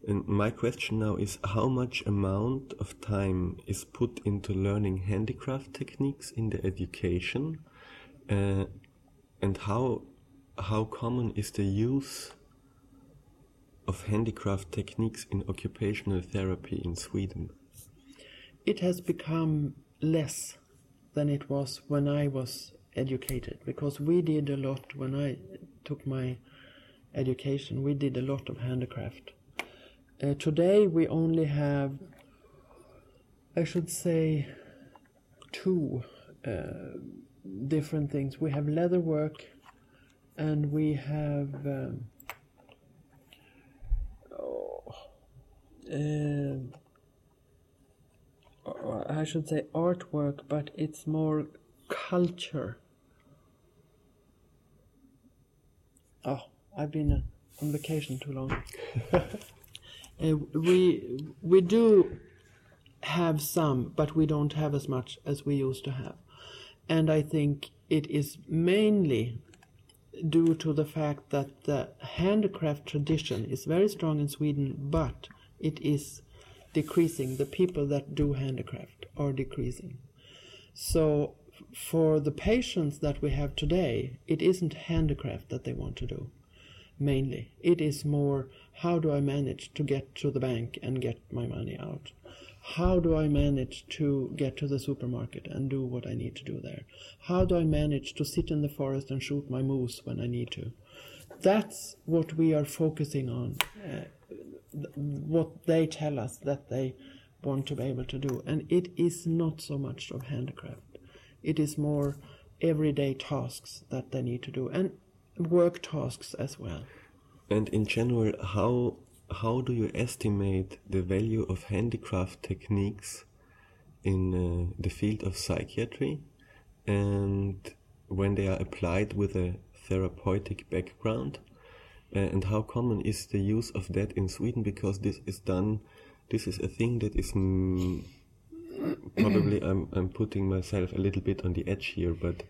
And my question now is how much amount of time is put into learning handicraft techniques in the education uh, and how how common is the use of handicraft techniques in occupational therapy in Sweden? it has become less than it was when I was educated because we did a lot when I took my education. We did a lot of handicraft. Uh, today we only have, I should say, two uh, different things. We have leather work, and we have. Um, oh, or I should say artwork, but it's more culture. Oh, I've been uh, on vacation too long. <laughs> Uh, we we do have some, but we don't have as much as we used to have, and I think it is mainly due to the fact that the handicraft tradition is very strong in Sweden, but it is decreasing. The people that do handicraft are decreasing. So, for the patients that we have today, it isn't handicraft that they want to do mainly. It is more how do I manage to get to the bank and get my money out? How do I manage to get to the supermarket and do what I need to do there? How do I manage to sit in the forest and shoot my moose when I need to? That's what we are focusing on. Uh, th- what they tell us that they want to be able to do. And it is not so much of handicraft, it is more everyday tasks that they need to do and work tasks as well. And in general, how how do you estimate the value of handicraft techniques in uh, the field of psychiatry, and when they are applied with a therapeutic background, uh, and how common is the use of that in Sweden? Because this is done, this is a thing that is mm, probably I'm I'm putting myself a little bit on the edge here, but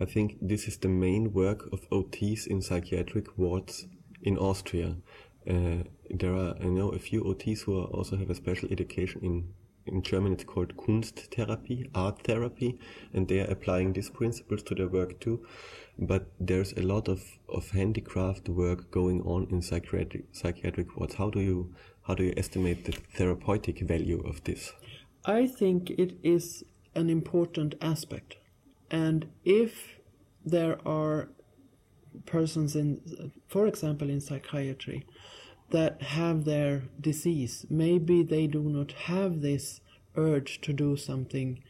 I think this is the main work of OTs in psychiatric wards in Austria. Uh, there are I know a few OTs who also have a special education in in German it's called Kunsttherapie, art therapy, and they are applying these principles to their work too. But there's a lot of, of handicraft work going on in psychiatric psychiatric wards. How do you how do you estimate the therapeutic value of this? I think it is an important aspect. And if there are persons in, for example, in psychiatry, that have their disease, maybe they do not have this urge to do something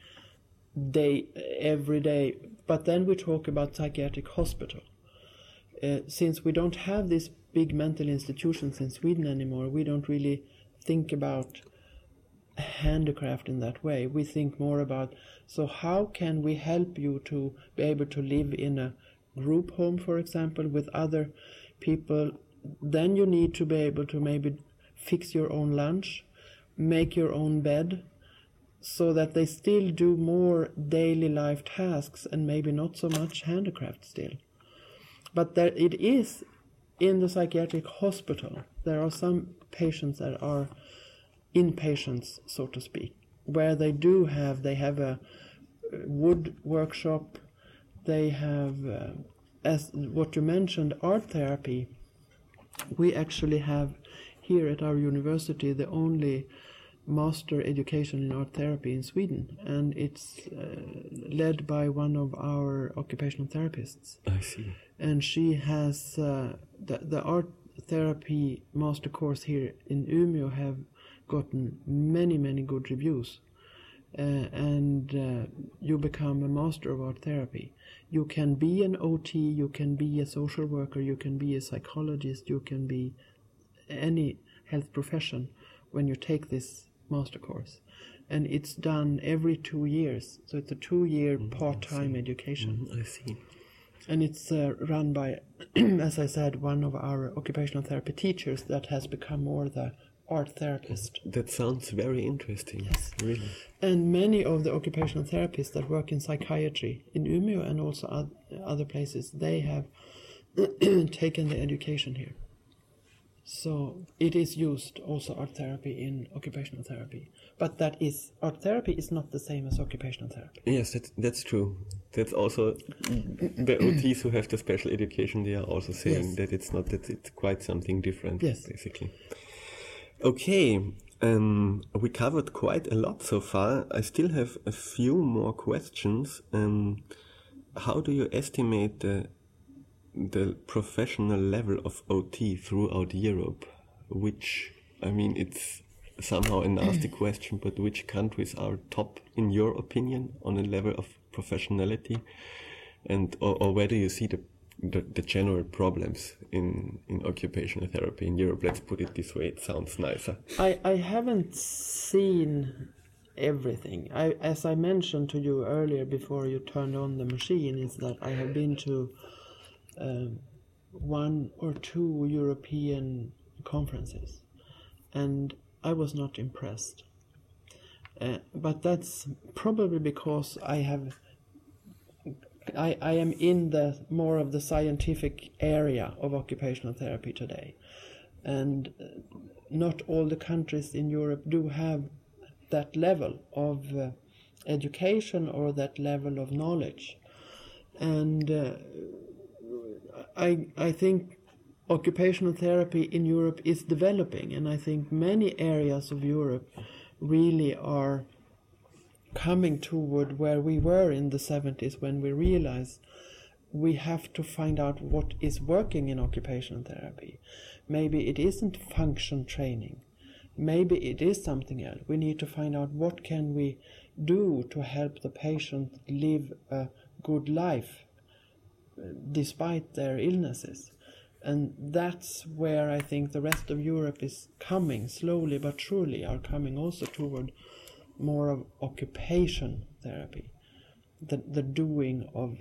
day every day. But then we talk about psychiatric hospital. Uh, since we don't have these big mental institutions in Sweden anymore, we don't really think about handicraft in that way. We think more about so how can we help you to be able to live in a group home, for example, with other people. Then you need to be able to maybe fix your own lunch, make your own bed, so that they still do more daily life tasks and maybe not so much handicraft still. But there it is in the psychiatric hospital. There are some patients that are inpatients, so to speak, where they do have they have a uh, wood workshop, they have uh, as what you mentioned art therapy. We actually have here at our university the only master education in art therapy in Sweden, and it's uh, led by one of our occupational therapists. I see. And she has uh, the the art therapy master course here in Umeå have gotten many many good reviews. Uh, and uh, you become a master of art therapy. You can be an OT, you can be a social worker, you can be a psychologist, you can be any health profession when you take this master course. And it's done every two years, so it's a two year part time education. Mhm, I see. And it's uh, run by, <clears throat> as I said, one of our occupational therapy teachers that has become more the art therapist. That sounds very interesting. Yes. Really. And many of the occupational therapists that work in psychiatry in Umeå and also other places, they have <clears throat> taken the education here. So it is used also art therapy in occupational therapy. But that is art therapy is not the same as occupational therapy. Yes, that's, that's true. That's also the <clears throat> OTs who have the special education. They are also saying Yes. that it's not that it's quite something different. Yes. basically. Okay, um, we covered quite a lot so far. I still have a few more questions. Um, how do you estimate the the professional level of OT throughout Europe? Which I mean, it's somehow a nasty <clears throat> question, but which countries are top in your opinion on a level of professionality, and or, or where do you see the, the the general problems in in occupational therapy in Europe? Let's put it this way. It sounds nicer. I, I haven't seen everything. I, as I mentioned to you earlier before you turned on the machine, is that I have been to um, one or two European conferences, and I was not impressed. Uh, but that's probably because I have. I, I am in the more of the scientific area of occupational therapy today, and uh, not all the countries in Europe do have that level of uh, education or that level of knowledge, and uh, I I think occupational therapy in Europe is developing, and I think many areas of Europe really are coming toward where we were in the 70s when we realized we have to find out what is working in occupational therapy. Maybe it isn't function training. Maybe it is something else. We need to find out what can we do to help the patient live a good life uh, despite their illnesses. And that's where I think the rest of Europe is coming slowly but surely are coming also toward more of occupation therapy, the, the doing of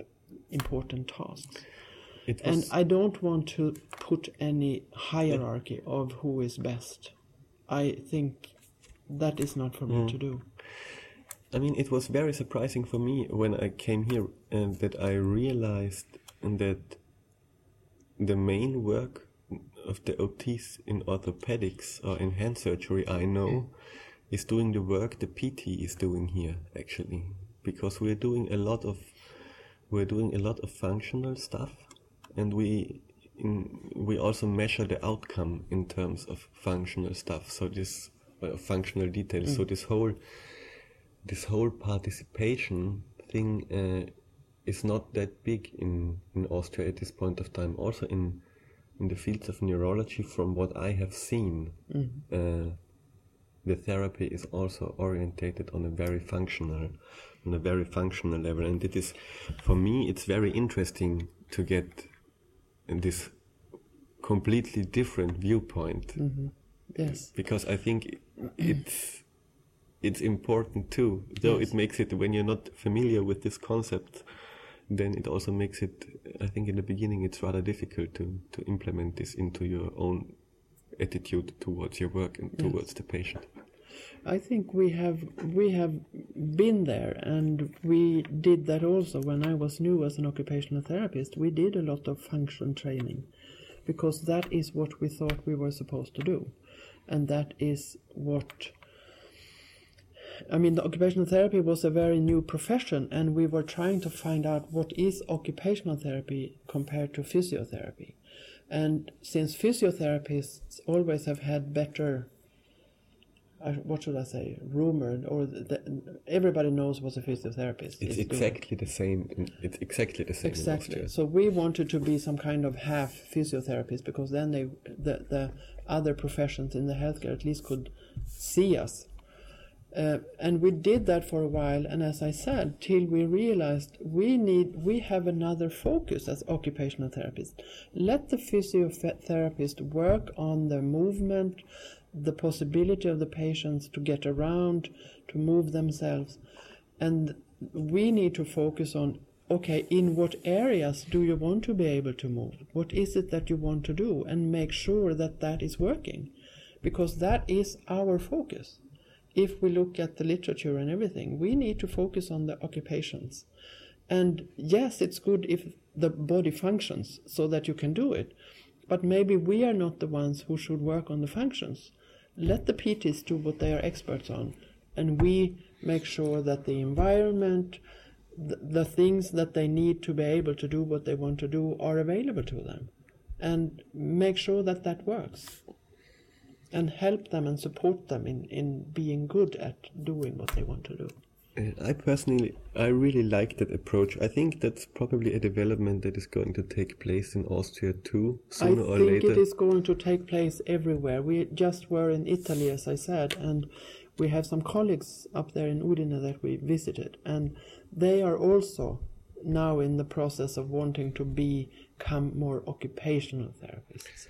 important tasks. It And I don't want to put any hierarchy of who is best. I think that is not for me hmm. to do. I mean, it was very surprising for me when I came here and that I realized that the main work of the OTs in orthopedics or in hand surgery I know hmm. Is doing the work the PT is doing here actually because we're doing a lot of we're doing a lot of functional stuff and we in, we also measure the outcome in terms of functional stuff. So this uh, functional details. So this whole this whole participation thing uh, is not that big in, in Austria at this point of time. Also in in the fields of neurology, from what I have seen, uh, the therapy is also orientated on a very functional, on a very functional level, and it is, for me, it's very interesting to get this completely different viewpoint mm-hmm. Yes. because I think it's it's important too. Though Yes. it makes it when you're not familiar with this concept, then it also makes it. I think in the beginning it's rather difficult to to implement this into your own attitude towards your work and towards the patient. I think we have we have been there, and we did that also when I was new as an occupational therapist. We did a lot of function training, because that is what we thought we were supposed to do, and that is what. I mean, the occupational therapy was a very new profession, and we were trying to find out what is occupational therapy compared to physiotherapy. And since physiotherapists always have had better, uh, what should I say, rumored, or the, the, everybody knows what a physiotherapist It's is exactly the same. in- It's exactly the same. Exactly. So we wanted to be some kind of half physiotherapist because then they, the, the other professions in the healthcare at least could see us. Uh, and we did that for a while, and as I said, till we realized we need, we have another focus as occupational therapists. Let the physiotherapist work on the movement, the possibility of the patients to get around, to move themselves, and we need to focus on okay, in what areas do you want to be able to move? What is it that you want to do? And make sure that that is working, because that is our focus if we look at the literature and everything, we need to focus on the occupations. And yes, it's good if the body functions so that you can do it, but maybe we are not the ones who should work on the functions. Let the PTs do what they are experts on, and we make sure that the environment, the, the things that they need to be able to do what they want to do are available to them, and make sure that that works and help them and support them in, in being good at doing what they want to do. Uh, I personally, I really like that approach. I think that's probably a development that is going to take place in Austria too, sooner or later. I think it is going to take place everywhere. We just were in Italy, as I said, and we have some colleagues up there in Udine that we visited, and they are also now in the process of wanting to become more occupational therapists.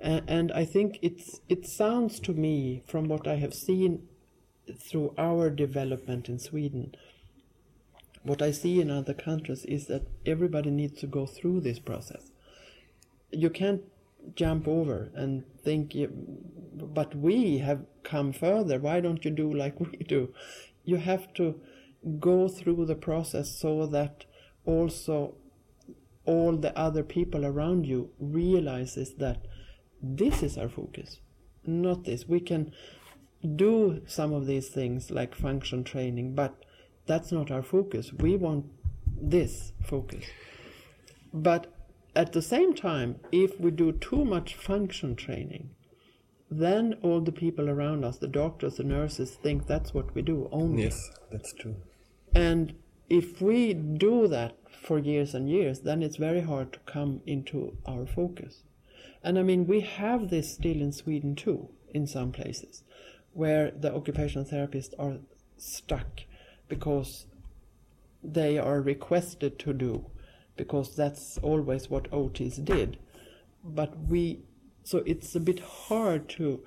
And I think it's it sounds to me from what I have seen through our development in Sweden, what I see in other countries is that everybody needs to go through this process. You can't jump over and think, but we have come further. Why don't you do like <laughs> we do? You have to go through the process so that also all the other people around you realizes that this is our focus, not this. We can do some of these things like function training, but that's not our focus. We want this focus. But at the same time, if we do too much function training, then all the people around us, the doctors, the nurses, think that's what we do only. yes, that's true. And if we do that for years and years, then it's very hard to come into our focus. And I mean, we have this still in Sweden too, in some places, where the occupational therapists are stuck because they are requested to do, because that's always what OTs did. But we, so it's a bit hard to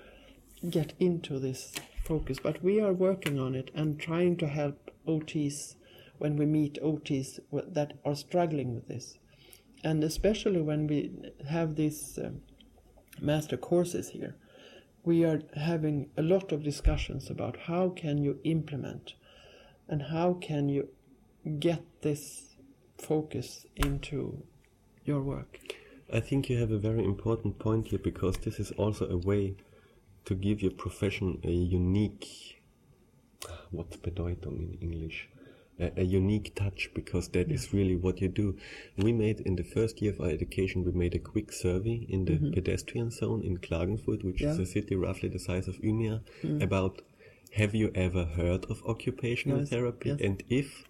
get into this focus, but we are working on it and trying to help OTs when we meet OTs that are struggling with this. And especially when we have these um, master courses here, we are having a lot of discussions about how can you implement and how can you get this focus into your work. I think you have a very important point here because this is also a way to give your profession a unique, what's Bedeutung in English? A, a unique touch because that is really what you do. We made in the first year of our education, we made a quick survey in the mm-hmm. pedestrian zone in Klagenfurt, which is a city roughly the size of Umeå, mm. about have you ever heard of occupational Yes, therapy? yes. And if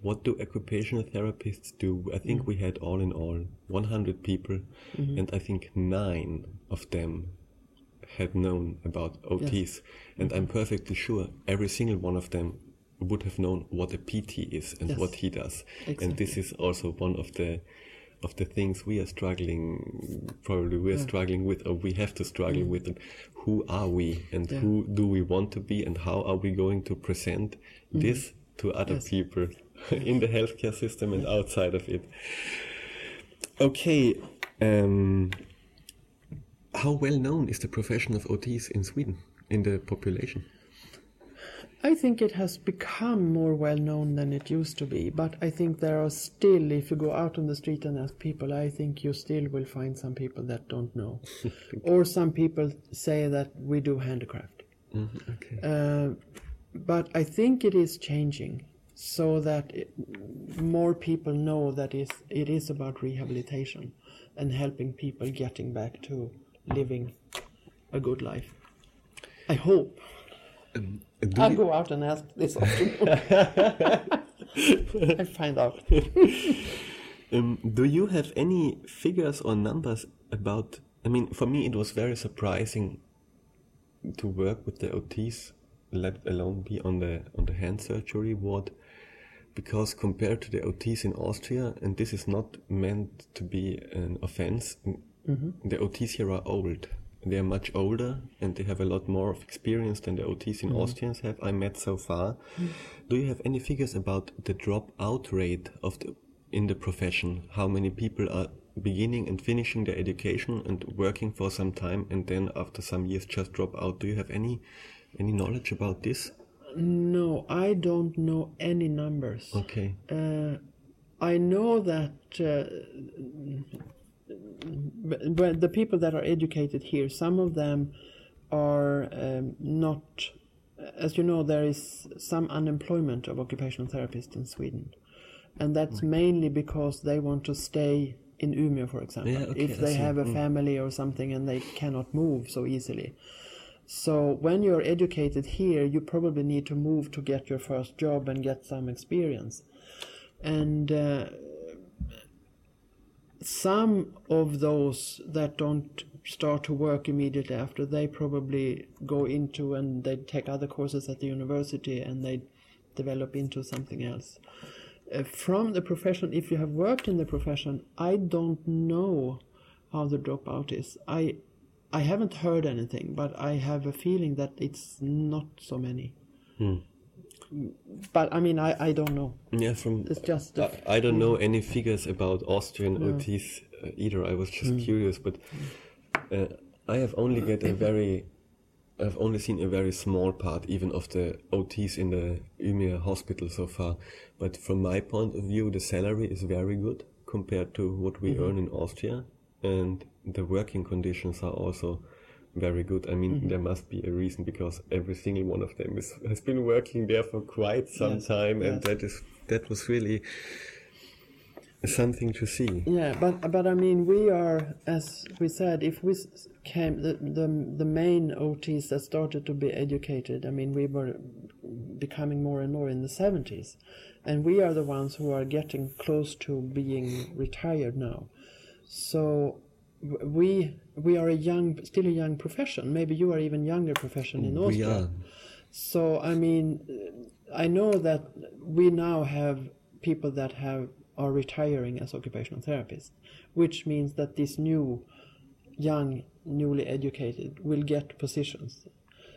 what do occupational therapists do? I think mm. we had all in all 100 people, mm-hmm. and I think nine of them had known about OTs. And I'm perfectly sure every single one of them would have known what a PT is and Yes. what he does. And this is also one of the of the things we are struggling probably we are struggling with or we have to struggle with and who are we and Mm. Yeah. who do we want to be and how are we going to present this to other Mm. Yes. people <laughs> in the healthcare system and outside of it okay um, how well known is the profession of OTs in Sweden in the population I think it has become more well known than it used to be, but I think there are still, if you go out on the street and ask people, I think you still will find some people that don't know. <laughs> or some people say that we do handicraft. okay Uh, but I think it is changing. so that it, more people know that it is about rehabilitation and helping people getting back to living a good life. I hope. Do I'll you- go out and ask this <laughs> afternoon. <laughs> I find out. <laughs> Um, do you have any figures or numbers about? I mean, for me, it was very surprising to work with the OTs, let alone be on the on the hand surgery ward, because compared to the OTs in Austria, and this is not meant to be an offense, the OTs here are old. They are much older and they have a lot more of experience than the OTs in Austrians have I met so far. Do you have any figures about the dropout rate of the in the profession? How many people are beginning and finishing their education and working for some time and then after some years just drop out? Do you have any any knowledge about this? No, I don't know any numbers. Okay. Uh, I know that uh, but, the people that are educated here, some of them are um, not. As you know, there is some unemployment of occupational therapists in Sweden, and that's mainly because they want to stay in Umeå, for example. Yeah, okay, if they have a Mm. family or something and they cannot move so easily. So when you're educated here, you probably need to move to get your first job and get some experience. And uh, some of those that don't start to work immediately after, they probably go into and they take other courses at the university and they develop into something else. Uh, from the profession, if you have worked in the profession, I don't know how the dropout is. I I haven't heard anything, but I have a feeling that it's not so many. But I mean, I, I don't know. Yeah, from It's just I, I don't know any figures about Austrian OTs uh, either. I was just curious, but uh, I have only get a very, I've only seen a very small part even of the OTs in the Umeå hospital so far. But from my point of view, the salary is very good compared to what we earn in Austria, and the working conditions are also very good. I mean, mm-hmm. there must be a reason because every single one of them is, has been working there for quite some Yes, time, and yes. that is that was really something to see. Yeah, but but I mean, we are, as we said, if we came the the the main OTs that started to be educated. I mean, we were becoming more and more in the seventies, and we are the ones who are getting close to being retired now. So we we are a young, still a young profession. Maybe you are even younger profession in We Austria. are. So I mean, I know that we now have people that have are retiring as occupational therapists, which means that these new, young, newly educated will get positions.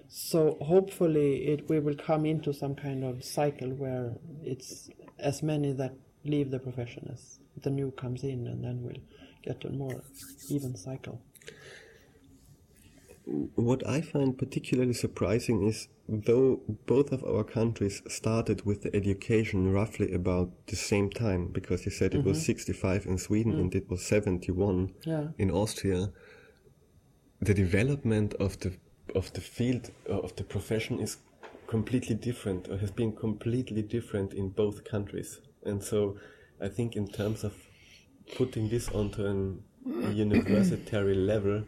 So hopefully, it we will come into some kind of cycle where it's as many that leave the profession as the new comes in, and then we'll get a more even cycle. What I find particularly surprising is though both of our countries started with the education roughly about the same time, because you said it was 65 in Sweden and it was 71 Yeah. in Austria, the development of the of the field uh, of the profession is completely different or has been completely different in both countries. And so I think in terms of putting this onto an, a universitary level,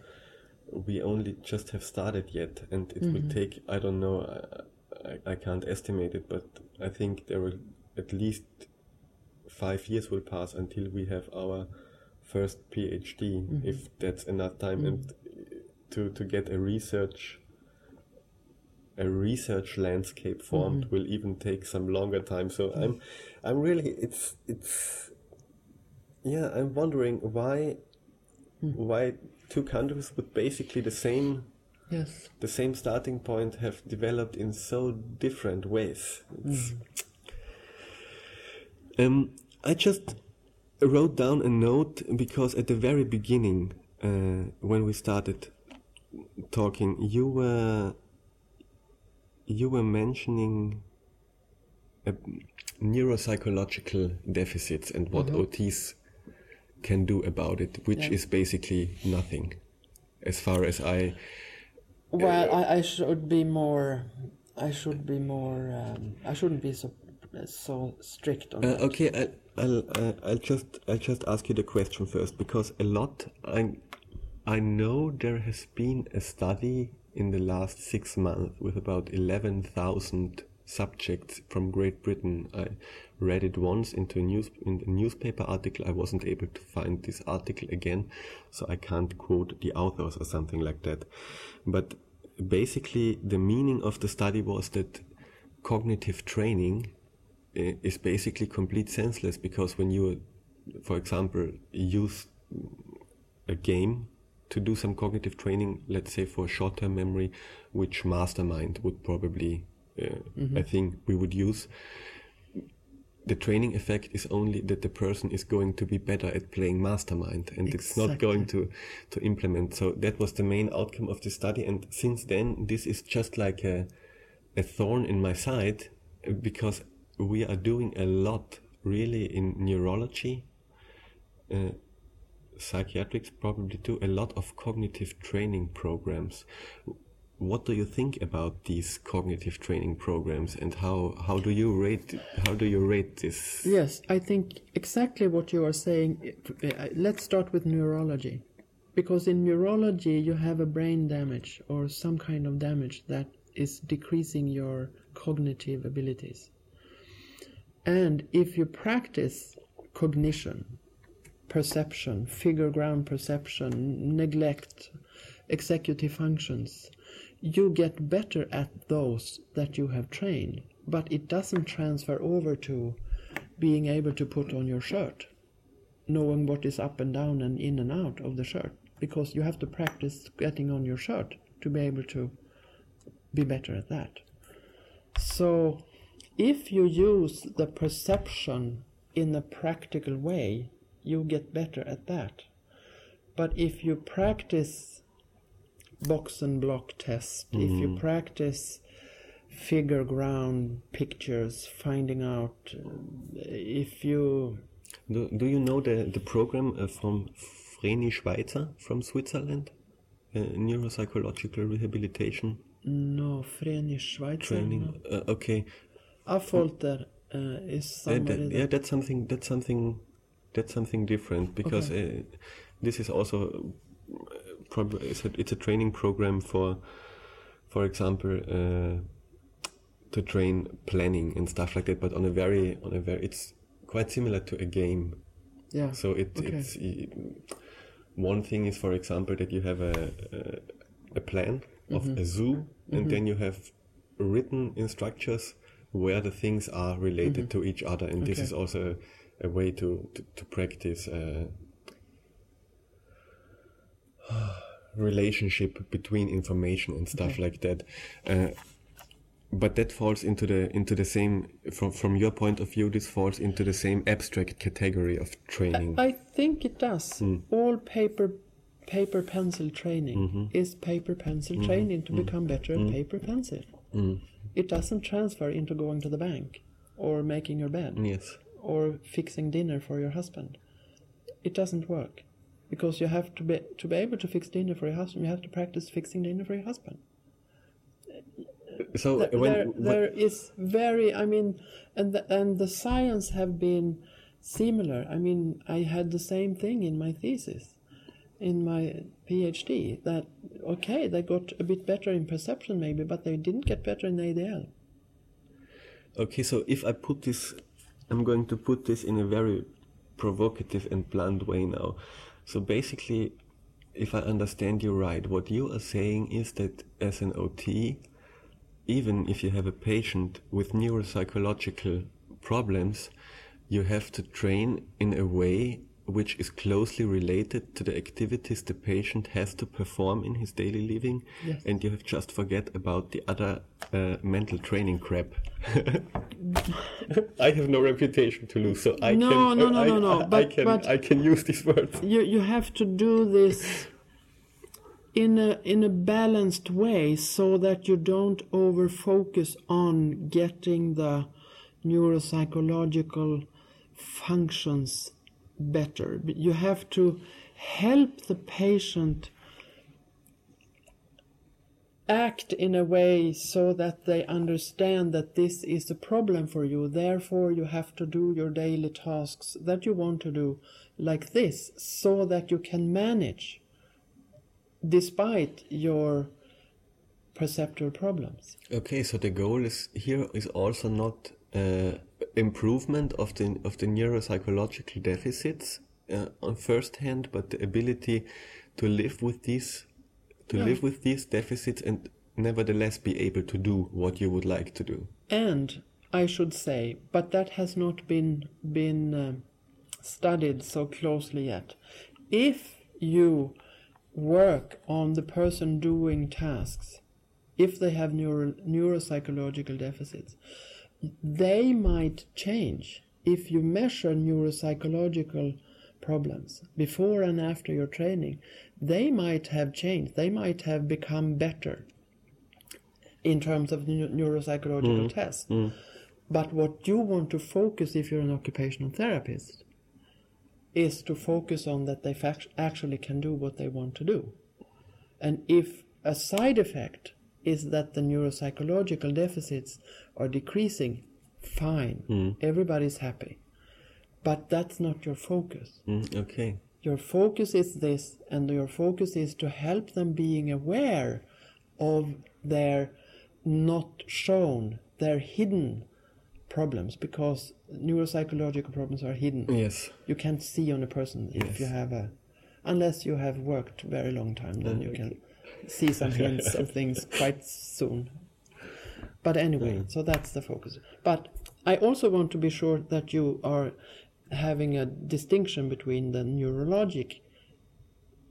we only just have started yet, and it will mm-hmm. take I don't know I, I, I can't estimate it, but I think there will at least five years will pass until we have our first PhD, mm-hmm. if that's enough time, mm-hmm. and uh, to to get a research a research landscape formed will even take some longer time. So I'm I'm really it's it's yeah I'm wondering why why two countries with basically the same Yes. the same starting point have developed in so different ways. It's- Um, I just wrote down a note because at the very beginning, uh, when we started talking, you were you were mentioning uh, neuropsychological deficits and what OTs can do about it, which Yeah. is basically nothing, as far as I Well, I, I should be more. I should be more. Um, I shouldn't be so uh, so strict on Uh, that. okay, I, I'll uh, I'll just I'll just ask you the question first because a lot I I know there has been a study in the last six months with about eleven thousand subjects from Great Britain. I read it once into a news in a newspaper article. I wasn't able to find this article again, so I can't quote the authors or something like that. But basically, the meaning of the study was that cognitive training is basically complete senseless because when you, for example, use a game to do some cognitive training, let's say for short-term memory, which Mastermind would probably uh, a thing we would use. The training effect is only that the person is going to be better at playing Mastermind, and it's not going to to implement. So that was the main outcome of the study, and since then, this is just like a a thorn in my side because we are doing a lot really in neurology uh, psychiatrics probably too a lot of cognitive training programs what do you think about these cognitive training programs and how how do you rate how do you rate this Yes, I think exactly what you are saying. uh, Let's start with neurology. Because in neurology, you have a brain damage or some kind of damage that is decreasing your cognitive abilities. And if you practice cognition, perception, figure ground perception, neglect, executive functions, you get better at those that you have trained, but it doesn't transfer over to being able to put on your shirt, knowing what is up and down and in and out of the shirt, because you have to practice getting on your shirt to be able to be better at that. So, if you use the perception in a practical way, you get better at that. But if you practice box and block test, if you practice figure ground pictures, finding out uh, if you do, do you know the the program uh, from Vreni Schweizer from Switzerland uh, neuropsychological rehabilitation no Vreni Schweizer, training uh, okay no. Affolter uh, is Uh, somebody that- that, yeah, that's something. That's something. That's something different because uh, this is also probably it's a, it's a training program for, for example, uh, to train planning and stuff like that. But on a very on a very it's quite similar to a game. yeah. So it, Okay. it's i- one thing is, for example, that you have a a, a plan of Mm-hmm. a zoo, and then you have written instructions where the things are related to each other, and this Mm-hmm. Is also a, a way to to, to practice. Uh, <sighs> relationship between information and stuff like that uh, but that falls into the into the same from from your point of view this falls into the same abstract category of training I think it does. Hmm. All paper paper pencil training Mm-hmm. is paper pencil training to become better Mm. at paper pencil. It doesn't transfer into going to the bank or making your bed yes or fixing dinner for your husband. It doesn't work because you have to be to be able to fix dinner for your husband. You have to practice fixing dinner for your husband. so There, when, there, when- there is very i mean and the, and the science have been similar i mean i had the same thing in my thesis in my phd that okay they got a bit better in perception maybe but they didn't get better in adl Okay, so if I put this, I'm going to put this in a very provocative and blunt way now. So basically, if I understand you right, what you are saying is that as an OT, even if you have a patient with neuropsychological problems, you have to train in a way which is closely related to the activities the patient has to perform in his daily living, Yes. and you have just forget about the other uh, mental training crap. <laughs> I have no reputation to lose, so I No, can. no, no, I, no, no, I, I but- can. but- I can use these words. you you have to do this in a in a balanced way so that you don't over focus on getting the neuropsychological functions better you have to help the patient act in a way so that they understand that this is a problem for you. Therefore, you have to do your daily tasks that you want to do like this so that you can manage despite your perceptual problems. Okay, so the goal is here is also not uh, improvement of the of the neuropsychological deficits uh, on first hand, but the ability to live with these to Yeah. live with these deficits and nevertheless be able to do what you would like to do. And I should say, but that has not been been um, studied so closely yet. If you work on the person doing tasks, if they have neuro, neuropsychological deficits, they might change. If you measure neuropsychological problems before and after your training, they might have changed. They might have become better in terms of neu- neuropsychological mm. tests. Mm. But what you want to focus if you're an occupational therapist is to focus on that they fact- actually can do what they want to do. And if a side effect is that the neuropsychological deficits are decreasing, fine. Everybody's happy. But that's not your focus. Mm, okay. Your focus is this, and your focus is to help them being aware of their not shown, their hidden problems, because neuropsychological problems are hidden. Yes. You can't see on a person if you have a, unless you have worked very long time, then you can see some hints of things quite soon. But anyway, so that's the focus. But I also want to be sure that you are having a distinction between the neurologic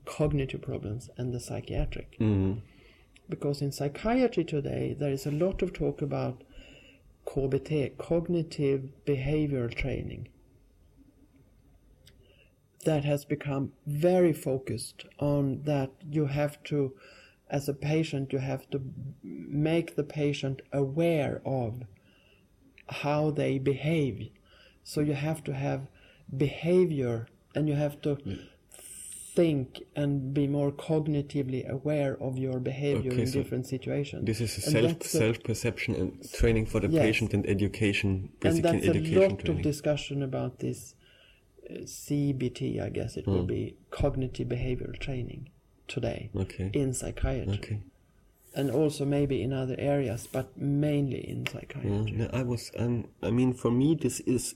cognitive problems and the psychiatric. Mm. Because in psychiatry today, there is a lot of talk about KBT, cognitive behavioral training, that has become very focused on that you have to, as a patient, you have to make the patient aware of how they behave. So you have to have behavior and you have to think and be more cognitively aware of your behavior Okay, in so different situations. This is a And self a- self perception and training for the Yes. patient and education, and basically that's a education lot of discussion about this uh, CBT, I guess it Hmm. will be cognitive behavioral training today Okay. in psychiatry, Okay. and also maybe in other areas, but mainly in Yeah, psychiatry. no, I was. Um, I mean, for me, this is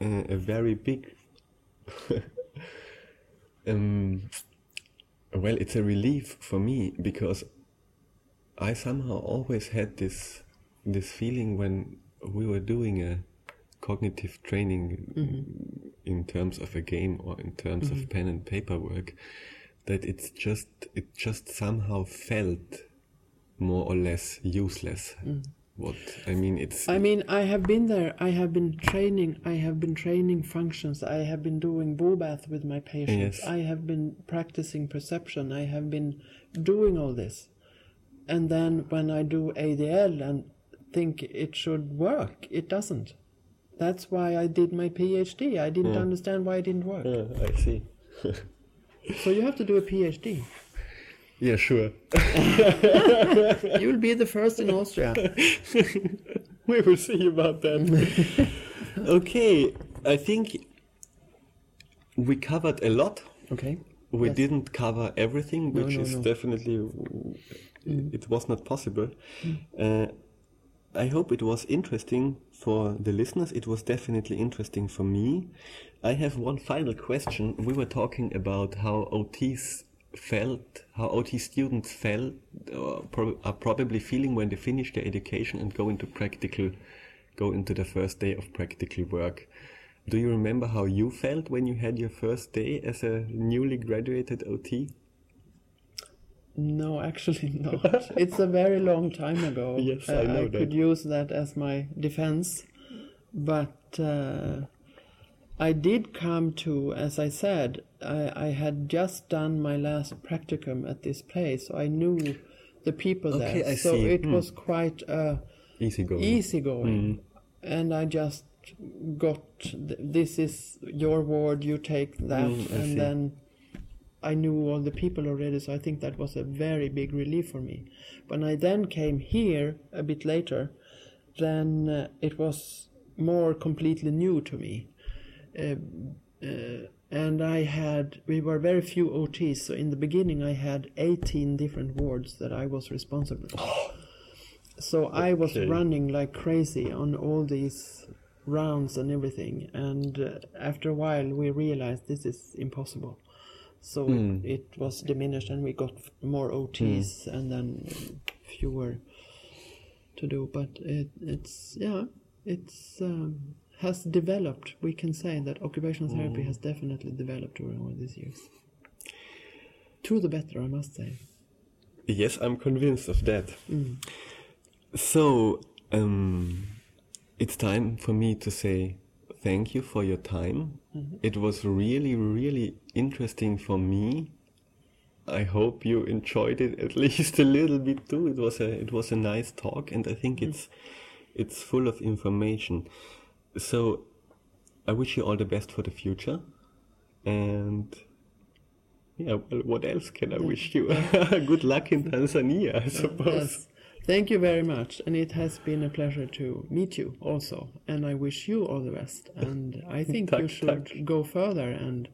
uh, a very big. <laughs> um, well, it's a relief for me because I somehow always had this this feeling when we were doing a cognitive training in terms of a game or in terms of pen and paper work that it's just it just somehow felt more or less useless. Mm. What I mean, it's I mean, I have been there. I have been training. I have been training functions. I have been doing bath with my patients. Yes. I have been practicing perception. I have been doing all this. And then when I do ADL and think it should work, it doesn't. That's why I did my PhD. I didn't mm. understand why it didn't work. Yeah, I see. <laughs> So you have to do a PhD. Yeah, sure. <laughs> You'll be the first in Austria. <laughs> we will see about that. <laughs> okay, I think we covered a lot. Okay. We Yes. didn't cover everything, which no, is no. Mm. definitely it was not possible. Uh, I hope it was interesting for the listeners. It was definitely interesting for me. I have one final question. We were talking about how OTs felt, how OT students felt, or prob- are probably feeling when they finish their education and go into practical, go into the first day of practical work. Do you remember how you felt when you had your first day as a newly graduated OT? No, actually <laughs> not. it's a very long time ago. Yes, I Uh, know I that. could use that as my defense. But uh, I did come to, as I said, I, I had just done my last practicum at this place, so I knew the people Okay, there. I so see. it Hmm. was quite uh, Easy going. easygoing. And I just got th- this is your ward, you take that, Mm, and see. then I knew all the people already, so I think that was a very big relief for me. When I then came here a bit later, then uh, it was more completely new to me. Uh, uh, and I had, we were very few OTs, so in the beginning I had 18 different wards that I was responsible for. So I was running like crazy on all these rounds and everything, and uh, after a while we realized this is impossible. So it, it was diminished, and we got more OTs and then fewer to do. But it, it's yeah, it's um, has developed. We can say that occupational therapy has definitely developed during all these years. To the better, I must say. Yes, I'm convinced of that. So, um, it's time for me to say thank you for your time. Mm-hmm. It was really, really interesting for me. I hope you enjoyed it at <laughs> least a little bit too. It was a it was a nice talk, and I think mm-hmm. it's it's full of information. So, I wish you all the best for the future, and yeah, well, what else can I wish you? <laughs> Good luck in Tanzania, I suppose. Yes. Thank you very much, and it has been a pleasure to meet you also. And I wish you all the best. And I <laughs> think you should tack. go further and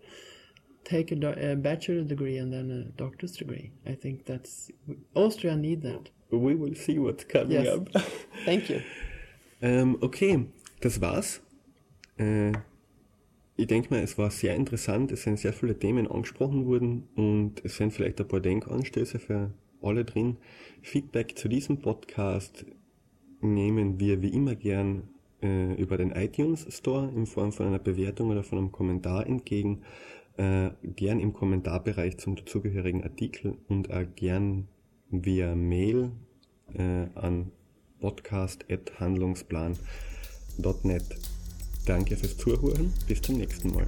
take a, do- a bachelor degree and then a doctor's degree. I think that's Austria need that. We will see what's coming Yes. up. <laughs> Thank you. ähm, <laughs> okay, das war's. Äh, ich denke mal, es war sehr interessant. Es sind sehr viele Themen angesprochen worden und es sind vielleicht ein paar Denkanstöße für alle drin. Feedback zu diesem Podcast nehmen wir wie immer gern äh, über den iTunes Store in Form von einer Bewertung oder von einem Kommentar entgegen. Äh, gern im Kommentarbereich zum dazugehörigen Artikel und auch gern via Mail äh, an podcast.handlungsplan.net. Danke fürs Zuhören. Bis zum nächsten Mal.